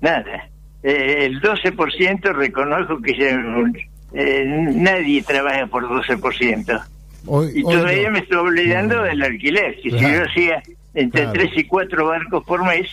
Nada. Eh, el 12% reconozco que yo- eh, nadie trabaja por 12%. Hoy, Y hoy todavía no. me estoy olvidando del alquiler. Que si yo hacía entre Claro. 3 y 4 barcos por mes,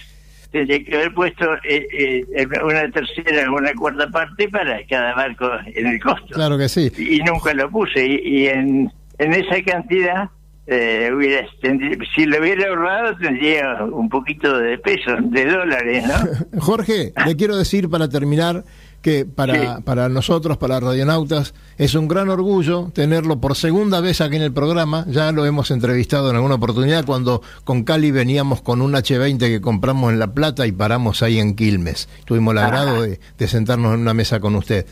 tendría que haber puesto eh, eh, una tercera o una cuarta parte para cada barco en el costo Claro que sí. y nunca lo puse y, y en, en esa cantidad eh, hubiera, tendría- si lo hubiera ahorrado tendría un poquito de peso, de dólares, ¿no? Jorge, le quiero decir para terminar que para, Sí. para nosotros, para Radionautas, es un gran orgullo tenerlo por segunda vez aquí en el programa. Ya lo hemos entrevistado en alguna oportunidad cuando con Cali veníamos con un H20 que compramos en La Plata y paramos ahí en Quilmes. Tuvimos el agrado de, de sentarnos en una mesa con usted.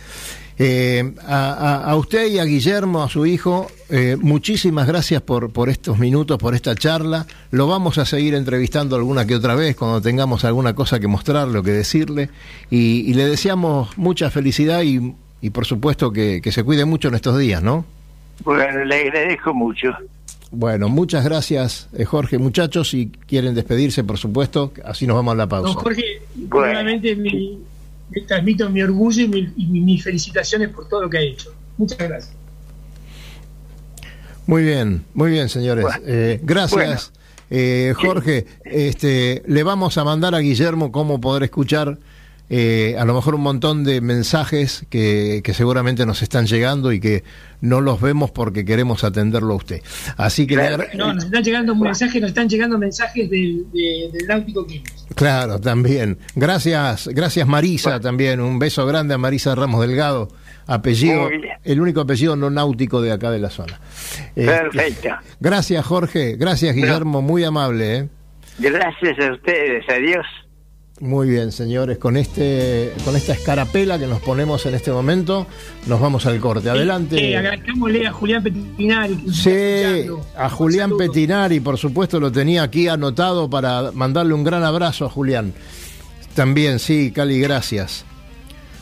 Eh, a, a- usted y a Guillermo, a su hijo, eh, muchísimas gracias por, por estos minutos, por esta charla. Lo vamos a seguir entrevistando alguna que otra vez cuando tengamos alguna cosa que mostrarle o que decirle. Y, y le deseamos mucha felicidad y, y por supuesto que, que se cuide mucho en estos días, ¿no? Bueno, le agradezco mucho. Bueno, muchas gracias, eh, Jorge. Muchachos, si quieren despedirse, por supuesto, así nos vamos a la Don pausa. Jorge, Bueno. mi- le transmito mi orgullo y, mi- y mi- mis felicitaciones por todo lo que ha hecho. Muchas gracias. Muy bien, muy bien, señores. Bueno. Eh, gracias, eh, Jorge. Este, le vamos a mandar a Guillermo cómo poder escuchar eh, a lo mejor un montón de mensajes que, que seguramente nos están llegando y que no los vemos porque queremos atenderlo a usted. Así que le Claro. agra- No, nos están llegando mensajes, nos están llegando mensajes del, de- del Náutico Quilmes. Claro, también. Gracias, gracias Marisa también. Un beso grande a Marisa Ramos Delgado, apellido, el único apellido no náutico de acá de la zona. Eh, Perfecto. Gracias Jorge, gracias Guillermo, muy amable. ¿eh? Gracias a ustedes. Adiós. Muy bien, señores, con este, con esta escarapela que nos ponemos en este momento, nos vamos al corte. Adelante. Eh, agradezcámosle a Julián Petinari. Sí, a Julián. Petinari, por supuesto, lo tenía aquí anotado para mandarle un gran abrazo a Julián. También, sí, Cali, gracias.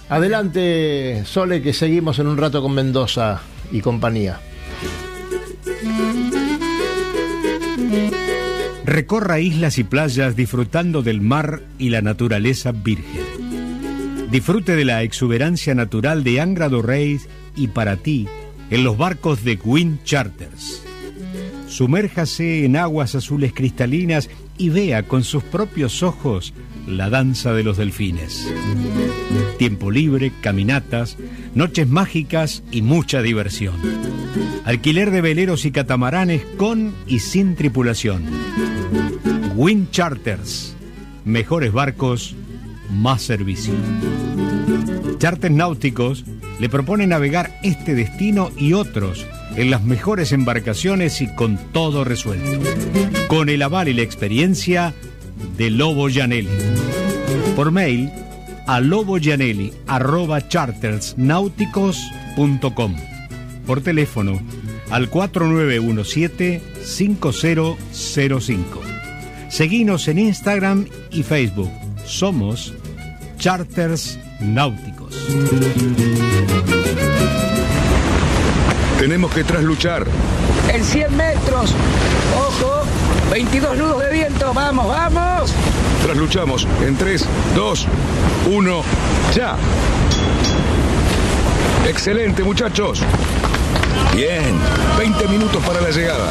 Adelante, Sole, que seguimos en un rato con Mendoza y compañía. Recorra islas y playas disfrutando del mar y la naturaleza virgen. Disfrute de la exuberancia natural de Angra do y para ti en los barcos de Wind Charters. Sumérjase en aguas azules cristalinas y vea con sus propios ojos la danza de los delfines. Tiempo libre, caminatas, noches mágicas y mucha diversión. Alquiler de veleros y catamaranes con y sin tripulación. Wind Charters. Mejores barcos, más servicio. Charters náuticos le propone navegar este destino y otros en las mejores embarcaciones y con todo resuelto. Con el aval y la experiencia de Lobo Janelli. Por mail a loboyanelli.chartersnáuticos.com. Por teléfono al 4917-5005. Seguinos en Instagram y Facebook. Somos Charters Náuticos. Tenemos que trasluchar. En 100 metros. Ojo. 22 nudos de viento. Vamos, vamos. Trasluchamos en 3, 2, 1, ya. Excelente, muchachos. Bien, 20 minutos para la llegada.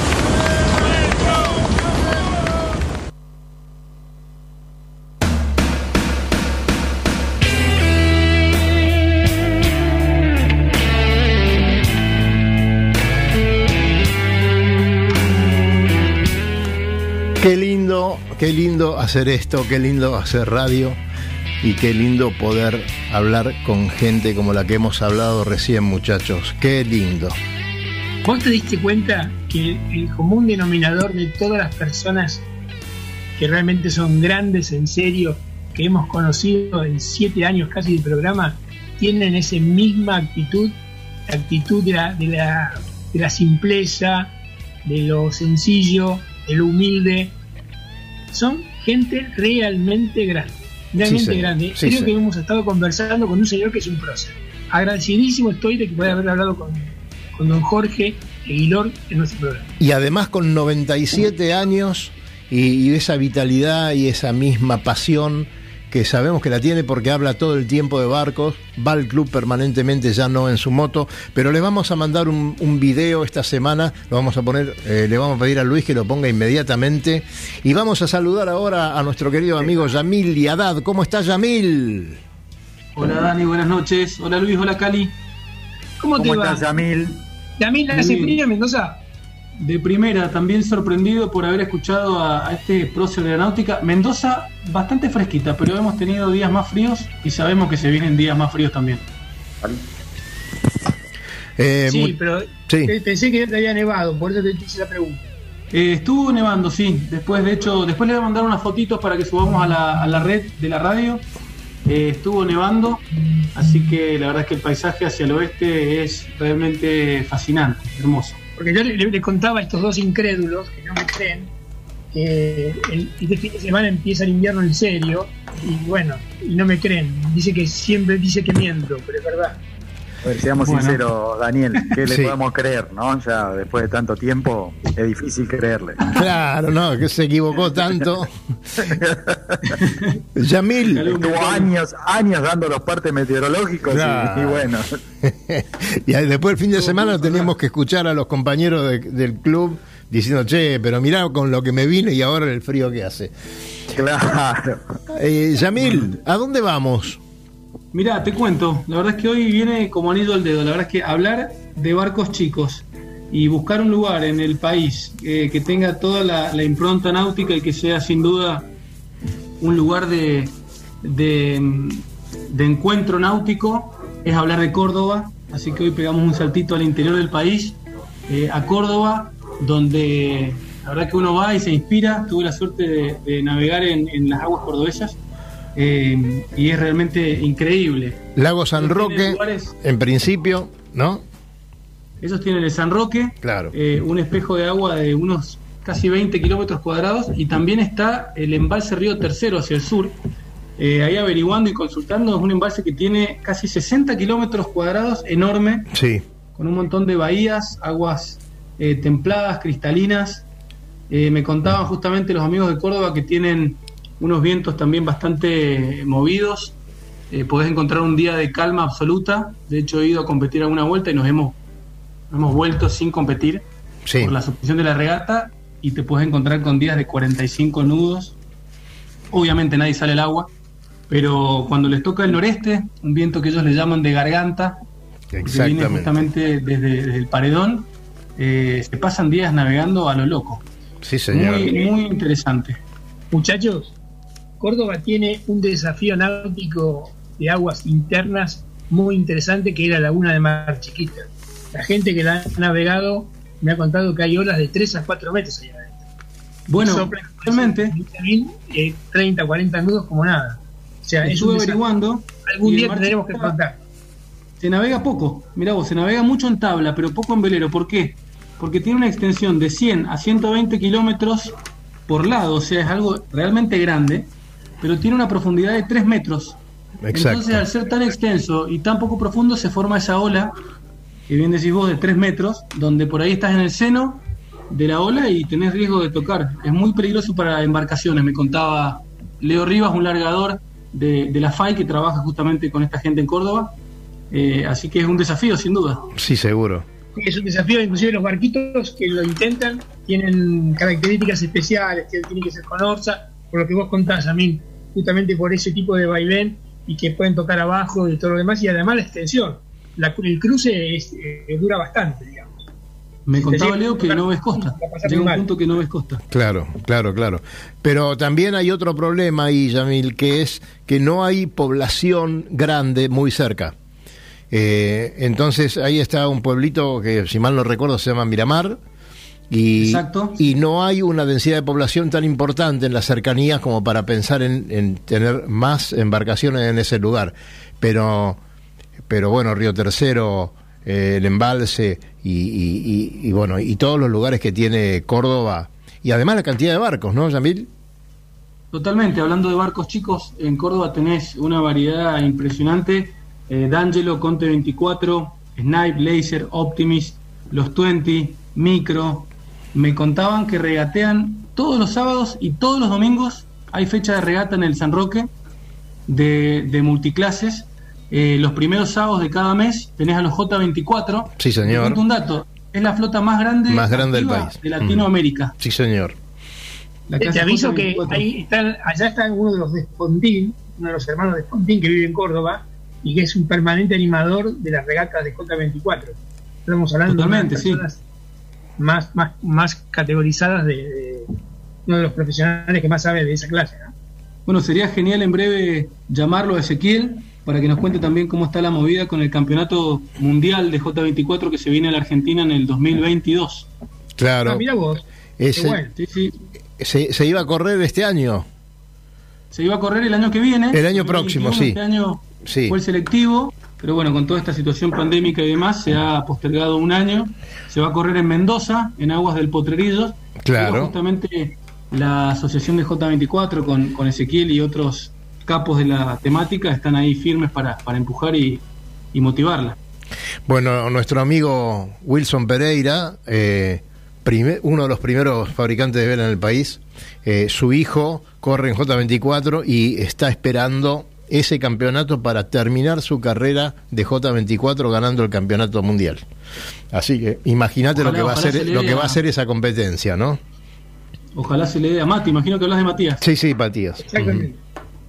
Qué lindo hacer esto, qué lindo hacer radio y qué lindo poder hablar con gente como la que hemos hablado recién, muchachos. Qué lindo. ¿Vos te diste cuenta que el común denominador de todas las personas que realmente son grandes en serio, que hemos conocido en siete años casi del programa, tienen esa misma actitud, la actitud de la, de la, de la simpleza, de lo sencillo, de lo humilde? Son gente realmente grande, realmente grande. Sí, Creo que hemos estado conversando con un señor que es un prócer. Agradecidísimo estoy de que pueda haber hablado con, con don Jorge Aguilor en nuestro programa. Y además con 97 años y, y esa vitalidad y esa misma pasión que sabemos que la tiene porque habla todo el tiempo de barcos, va al club permanentemente, ya no en su moto, pero le vamos a mandar un, un video esta semana, lo vamos a poner, eh, le vamos a pedir a Luis que lo ponga inmediatamente y vamos a saludar ahora a nuestro querido amigo Yamil Liadad. ¿Cómo está Yamil? Hola Dani, buenas noches. Hola Luis, hola Cali. ¿Cómo, te ¿Cómo va? estás, Yamil? ¿Yamil hace frío en Mendoza? De primera, también sorprendido por haber escuchado a, a este prócer de la náutica. Mendoza, bastante fresquita, pero hemos tenido días más fríos y sabemos que se vienen días más fríos también. Eh, sí, muy- pero sí. pensé que te había nevado, por eso te hice la pregunta. Eh, estuvo nevando, sí. Después, de hecho, después le voy a mandar unas fotitos para que subamos a la, a la red de la radio. Eh, estuvo nevando, así que la verdad es que el paisaje hacia el oeste es realmente fascinante, hermoso. Porque yo le, contaba a estos dos incrédulos que no me creen que el, este fin de semana empieza el invierno en serio y bueno, y no me creen. Dice que siempre dice que miento, pero es verdad. A ver, seamos Bueno. sinceros, Daniel, ¿qué le Sí. podemos creer, no? Ya después de tanto tiempo es difícil creerle. Claro, no, que se equivocó tanto. Yamil, Estuvo años, años dando los partes meteorológicos y- Claro. y, bueno, y después el fin de semana teníamos que escuchar a los compañeros de- del club diciendo, che, pero mirá con lo que me vine y ahora el frío que hace. claro. Eh, Yamil, ¿a dónde vamos? Mirá, te cuento, la verdad es que hoy viene como anillo al dedo, la verdad es que hablar de barcos chicos y buscar un lugar en el país eh, que tenga toda la, impronta náutica y que sea sin duda un lugar de, de, encuentro náutico es hablar de Córdoba, así que hoy pegamos un saltito al interior del país, eh, a Córdoba, donde la verdad que uno va y se inspira, tuve la suerte de, navegar en las aguas cordobesas eh, y es realmente increíble. Lago San Roque, lugares- en principio, ¿no? Ellos tienen el San Roque, Claro. eh, un espejo de agua de unos casi 20 kilómetros cuadrados y también está el embalse Río Tercero hacia el sur. Eh, ahí averiguando y consultando, es un embalse que tiene casi 60 kilómetros cuadrados, enorme, Sí. con un montón de bahías, aguas templadas, cristalinas. Me contaban justamente los amigos de Córdoba que tienen unos vientos también bastante movidos. Eh, podés encontrar un día de calma absoluta. De hecho, he ido a competir alguna vuelta y nos hemos, hemos vuelto sin competir Sí. por la suspensión de la regata y te puedes encontrar con días de 45 nudos. Obviamente nadie sale al agua, pero cuando les toca el noreste, un viento que ellos le llaman de garganta, que viene justamente desde, desde el paredón, eh, se pasan días navegando a lo loco. Sí, señor. Muy, muy interesante. Muchachos, Córdoba tiene un desafío náutico de aguas internas muy interesante que es la laguna de Mar Chiquita. La gente que la ha navegado me ha contado que hay olas de 3 a 4 metros allá adentro. Bueno, realmente, también, eh, 30, 40 nudos como nada. O sea, es estuve averiguando. Algún día tendremos que contar. Se navega poco, mirá vos, se navega mucho en tabla, pero poco en velero. ¿Por qué? Porque tiene una extensión de 100 a 120 kilómetros por lado, o sea, es algo realmente grande, pero tiene una profundidad de 3 metros. Exacto. Entonces, al ser tan extenso y tan poco profundo, se forma esa ola, que bien decís vos, de 3 metros, donde por ahí estás en el seno de la ola y tenés riesgo de tocar. Es muy peligroso para embarcaciones, me contaba Leo Rivas, un largador de, de la FAI que trabaja justamente con esta gente en Córdoba. Eh, así que es un desafío, sin duda. Sí, seguro. Es un desafío, inclusive los barquitos que lo intentan tienen características especiales, que tienen que ser con orza, por lo que vos contás a mí, justamente por ese tipo de vaivén y que pueden tocar abajo y todo lo demás, y además la extensión. La- el cruce es, eh, dura bastante, digamos. Me contaba Leo que no ves costa. Llega un punto que no ves costa. Claro, claro, claro. Pero también hay otro problema ahí, Yamil, que es que no hay población grande muy cerca. Eh, entonces ahí está un pueblito que, si mal no recuerdo, se llama Miramar. Y, Exacto. y no hay una densidad de población tan importante en las cercanías como para pensar en, en tener más embarcaciones en ese lugar. Pero, pero bueno, Río Tercero, eh, el embalse y, y- y- y bueno, y todos los lugares que tiene Córdoba. Y además la cantidad de barcos, ¿no, Yamil? Totalmente, hablando de barcos chicos, en Córdoba tenés una variedad impresionante. Eh, D'Angelo, Conte 24, Snipe, Laser, Optimist, los 20, Micro. Me contaban que regatean todos los sábados y todos los domingos. Hay fecha de regata en el San Roque de, de multiclases. Eh, los primeros sábados de cada mes tenés a los J24. Sí, señor. un dato. Es la flota más grande, Más grande del país. de Latinoamérica. Sí, señor. La Te, aviso que J24. ahí están, allá está uno de los de Spondín, uno de los hermanos de Spondín que vive en Córdoba y que es un permanente animador de las regatas de J24. Estamos hablando Totalmente, de sí. Más, más, más categorizadas de, de uno de los profesionales que más sabe de esa clase. ¿no? Bueno, sería genial en breve llamarlo a Ezequiel para que nos cuente también cómo está la movida con el campeonato mundial de J24 que se viene a la Argentina en el 2022. Claro. Ah, mira vos. Ese- Qué bueno. Sí, sí. se, se iba a correr este año. Se iba a correr el año que viene. El año 2021, próximo, sí. Este año Sí. fue el selectivo, pero bueno, con toda esta situación pandémica y demás, se ha postergado un año. Se va a correr en Mendoza, en aguas del Potrerillos. Claro. Justamente la asociación de J24 con, con Ezequiel y otros capos de la temática están ahí firmes para, para empujar y, y motivarla. Bueno, nuestro amigo Wilson Pereira, eh, uno de los primeros fabricantes de vela en el país, eh, su hijo corre en J24 y está esperando ese campeonato para terminar su carrera de J24 ganando el campeonato mundial. Así que imagínate lo que va a ser lo que va a ser esa competencia, ¿no? Ojalá se le dé a Mati, imagino que hablas de Matías. Sí, sí, Matías. Exactamente.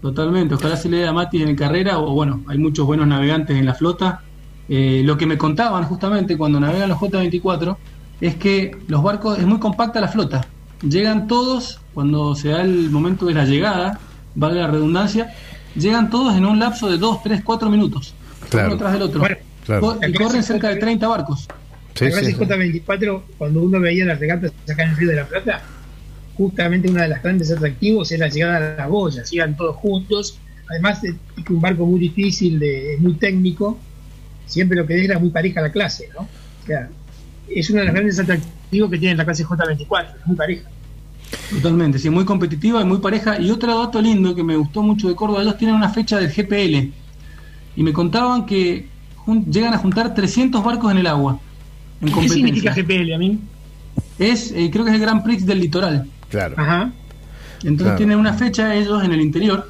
Totalmente, ojalá se le dé a Mati en carrera, o bueno, hay muchos buenos navegantes en la flota. Eh, lo que me contaban justamente cuando navegan los J24 es que los barcos, es muy compacta la flota. Llegan todos, cuando se da el momento de la llegada, valga la redundancia, llegan todos en un lapso de 2, 3, 4 minutos, Claro. uno tras del otro. Bueno, Claro. Co- y corren cerca de 30 barcos. Sí, la clase sí, sí. J24, cuando uno veía las regatas acá en el Río de la Plata, justamente uno de los grandes atractivos es la llegada a las boyas, llegan todos juntos, además de de que un barco muy difícil, de, muy técnico, siempre lo que deja es muy pareja la clase, ¿no? O sea, es uno de los grandes atractivos que tiene la clase J24, es muy pareja. Totalmente, sí, muy competitiva y muy pareja. Y otro dato lindo que me gustó mucho de Córdoba, ellos tienen una fecha del GPL. Y me contaban que llegan a juntar 300 barcos en el agua. En ¿Qué significa. GPL a mí? Es, eh, creo que es el Grand Prix del litoral. Claro. Ajá. Entonces Claro. tienen una fecha ellos en el interior,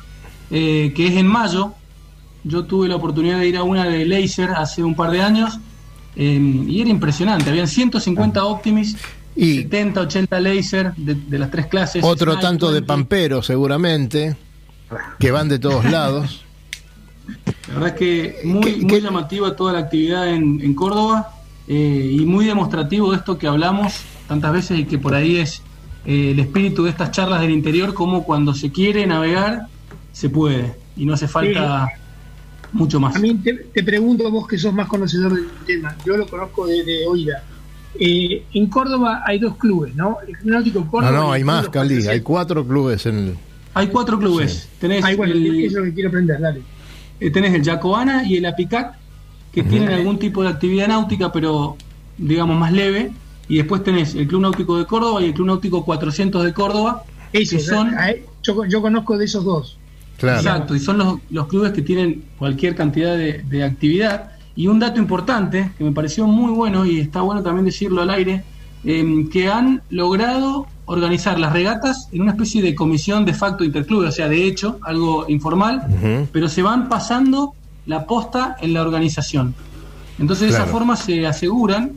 eh, que es en mayo. Yo tuve la oportunidad de ir a una de Laser hace un par de años eh, y era impresionante. Habían 150 Optimis, Y 70, 80 Laser de, de las tres clases. otro Snipe, tanto de 20. pampero seguramente, que van de todos lados. La verdad es que muy, ¿Qué- muy qué- llamativa toda la actividad en, en Córdoba eh, y muy demostrativo de esto que hablamos tantas veces y que por ahí es eh, el espíritu de estas charlas del interior, como cuando se quiere navegar, se puede y no hace falta mucho más. A mí te, te pregunto vos que sos más conocedor del tema, yo lo conozco de, de oída. Eh, en Córdoba hay dos clubes, ¿no? El Club Náutico No, Córdoba. no, el hay más, Cali. Hay 400. cuatro clubes en el. Hay cuatro clubes. Tenés, Ay, bueno, el, es lo que quiero aprender, dale. eh, tenés el Yacoana y el Apicac, que tienen algún tipo de actividad náutica, pero digamos más leve. Y después tenés el Club Náutico de Córdoba y el Club Náutico 400 de Córdoba, Eso, que son a- yo, yo conozco de esos dos. Claro. Exacto, y son los, los clubes que tienen cualquier cantidad de, de actividad. Y un dato importante que me pareció muy bueno y está bueno también decirlo al aire, em, que han logrado organizar las regatas en una especie de comisión de facto interclube, o sea, de hecho, algo informal, pero se van pasando la posta en la organización. Entonces, de esa forma se aseguran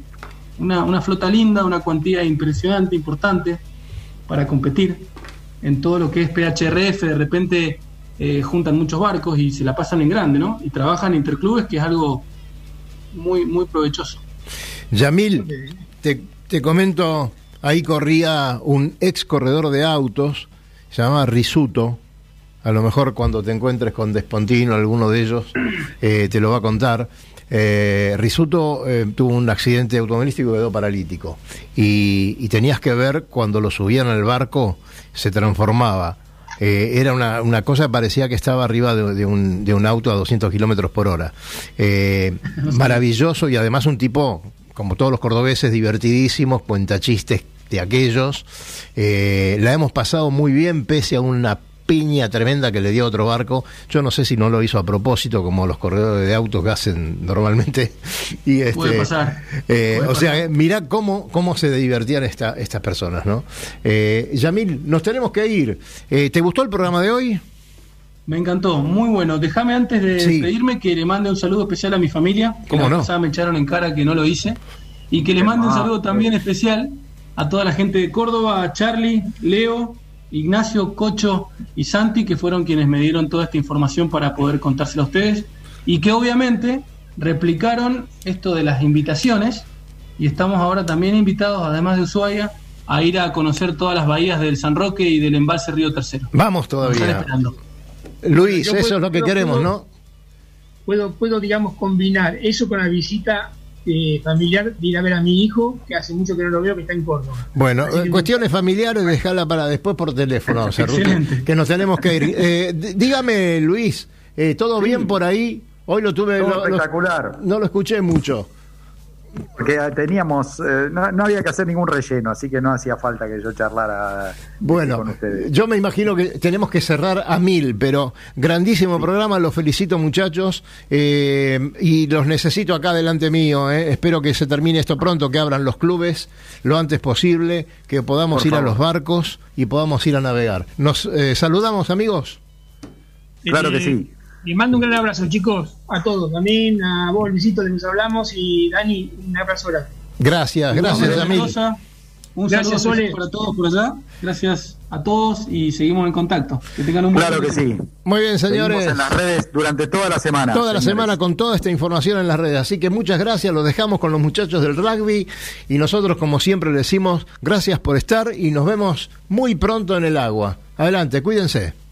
una, una flota linda, una cuantía impresionante, importante para competir en todo lo que es PHRF. De repente eh, juntan muchos barcos y se la pasan en grande, ¿no? Y trabajan interclubes, que es algo muy, muy provechoso. Yamil, te, te comento, ahí corría un ex corredor de autos, se llamaba Risuto. A lo mejor cuando te encuentres con Despontino, alguno de ellos, eh, te lo va a contar. Eh, Risuto eh, tuvo un accidente automovilístico y quedó paralítico. Y, y tenías que ver cuando lo subían al barco, se transformaba. Eh, era una, una cosa, parecía que estaba arriba de, un, de un auto a 200 kilómetros por hora. Eh, maravilloso y además un tipo, como todos los cordobeses, divertidísimos, cuenta chistes de aquellos. Eh, la hemos pasado muy bien, pese a una piña tremenda que le dio a otro barco. Yo no sé si no lo hizo a propósito, como los corredores de autos que hacen normalmente. Y este, Puede pasar. eh, Puede o sea, eh, mirá cómo, cómo se divertían esta, estas personas, ¿no? Eh, Yamil, nos tenemos que ir. Eh, ¿Te gustó el programa de hoy? Me encantó, muy bueno. Déjame antes de Sí. despedirme que le mande un saludo especial a mi familia, que ¿Cómo la no? pasada me echaron en cara que no lo hice, y que le mande un saludo también especial a toda la gente de Córdoba, a Charlie, Leo, Ignacio, Cocho y Santi, que fueron quienes me dieron toda esta información para poder contársela a ustedes, y que obviamente replicaron esto de las invitaciones y estamos ahora también invitados, además de Ushuaia, a ir a conocer todas las bahías del San Roque y del embalse Río Tercero. Vamos todavía. Luis, eso es lo que queremos, ¿no? Puedo, puedo, digamos, combinar eso con la visita eh, familiar de ir a ver a mi hijo, que hace mucho que no lo veo, que está en Córdoba. Bueno, cuestiones familiares, dejarla para después por teléfono, Excelente. que nos tenemos que ir. Eh, dígame, Luis, eh, ¿todo bien por ahí? Hoy lo tuve. espectacular. no lo escuché mucho. Porque teníamos, eh, no, había que hacer ningún relleno, así que no hacía falta que yo charlara bueno, con ustedes. Yo me imagino que tenemos que cerrar a mil, pero grandísimo programa, los felicito muchachos eh, y los necesito acá delante mío. Eh. Espero que se termine esto pronto, que abran los clubes lo antes posible, que podamos ir a los barcos y podamos ir a navegar. ¿Nos saludamos amigos? Claro que sí. Les mando un gran abrazo, chicos, a todos. También a vos, Luisito, de nos hablamos, y Dani, un abrazo grande. Gracias, gracias, amigo. Un gracias, saludo para todos por allá. Gracias a todos y seguimos en contacto. Que tengan un buen Claro que sí. Muy bien, señores. Seguimos en las redes durante toda la semana. Toda la semana con toda esta información en las redes. Así que muchas gracias. Lo dejamos con los muchachos del rugby y nosotros, como siempre, le decimos gracias por estar y nos vemos muy pronto en el agua. Adelante, cuídense.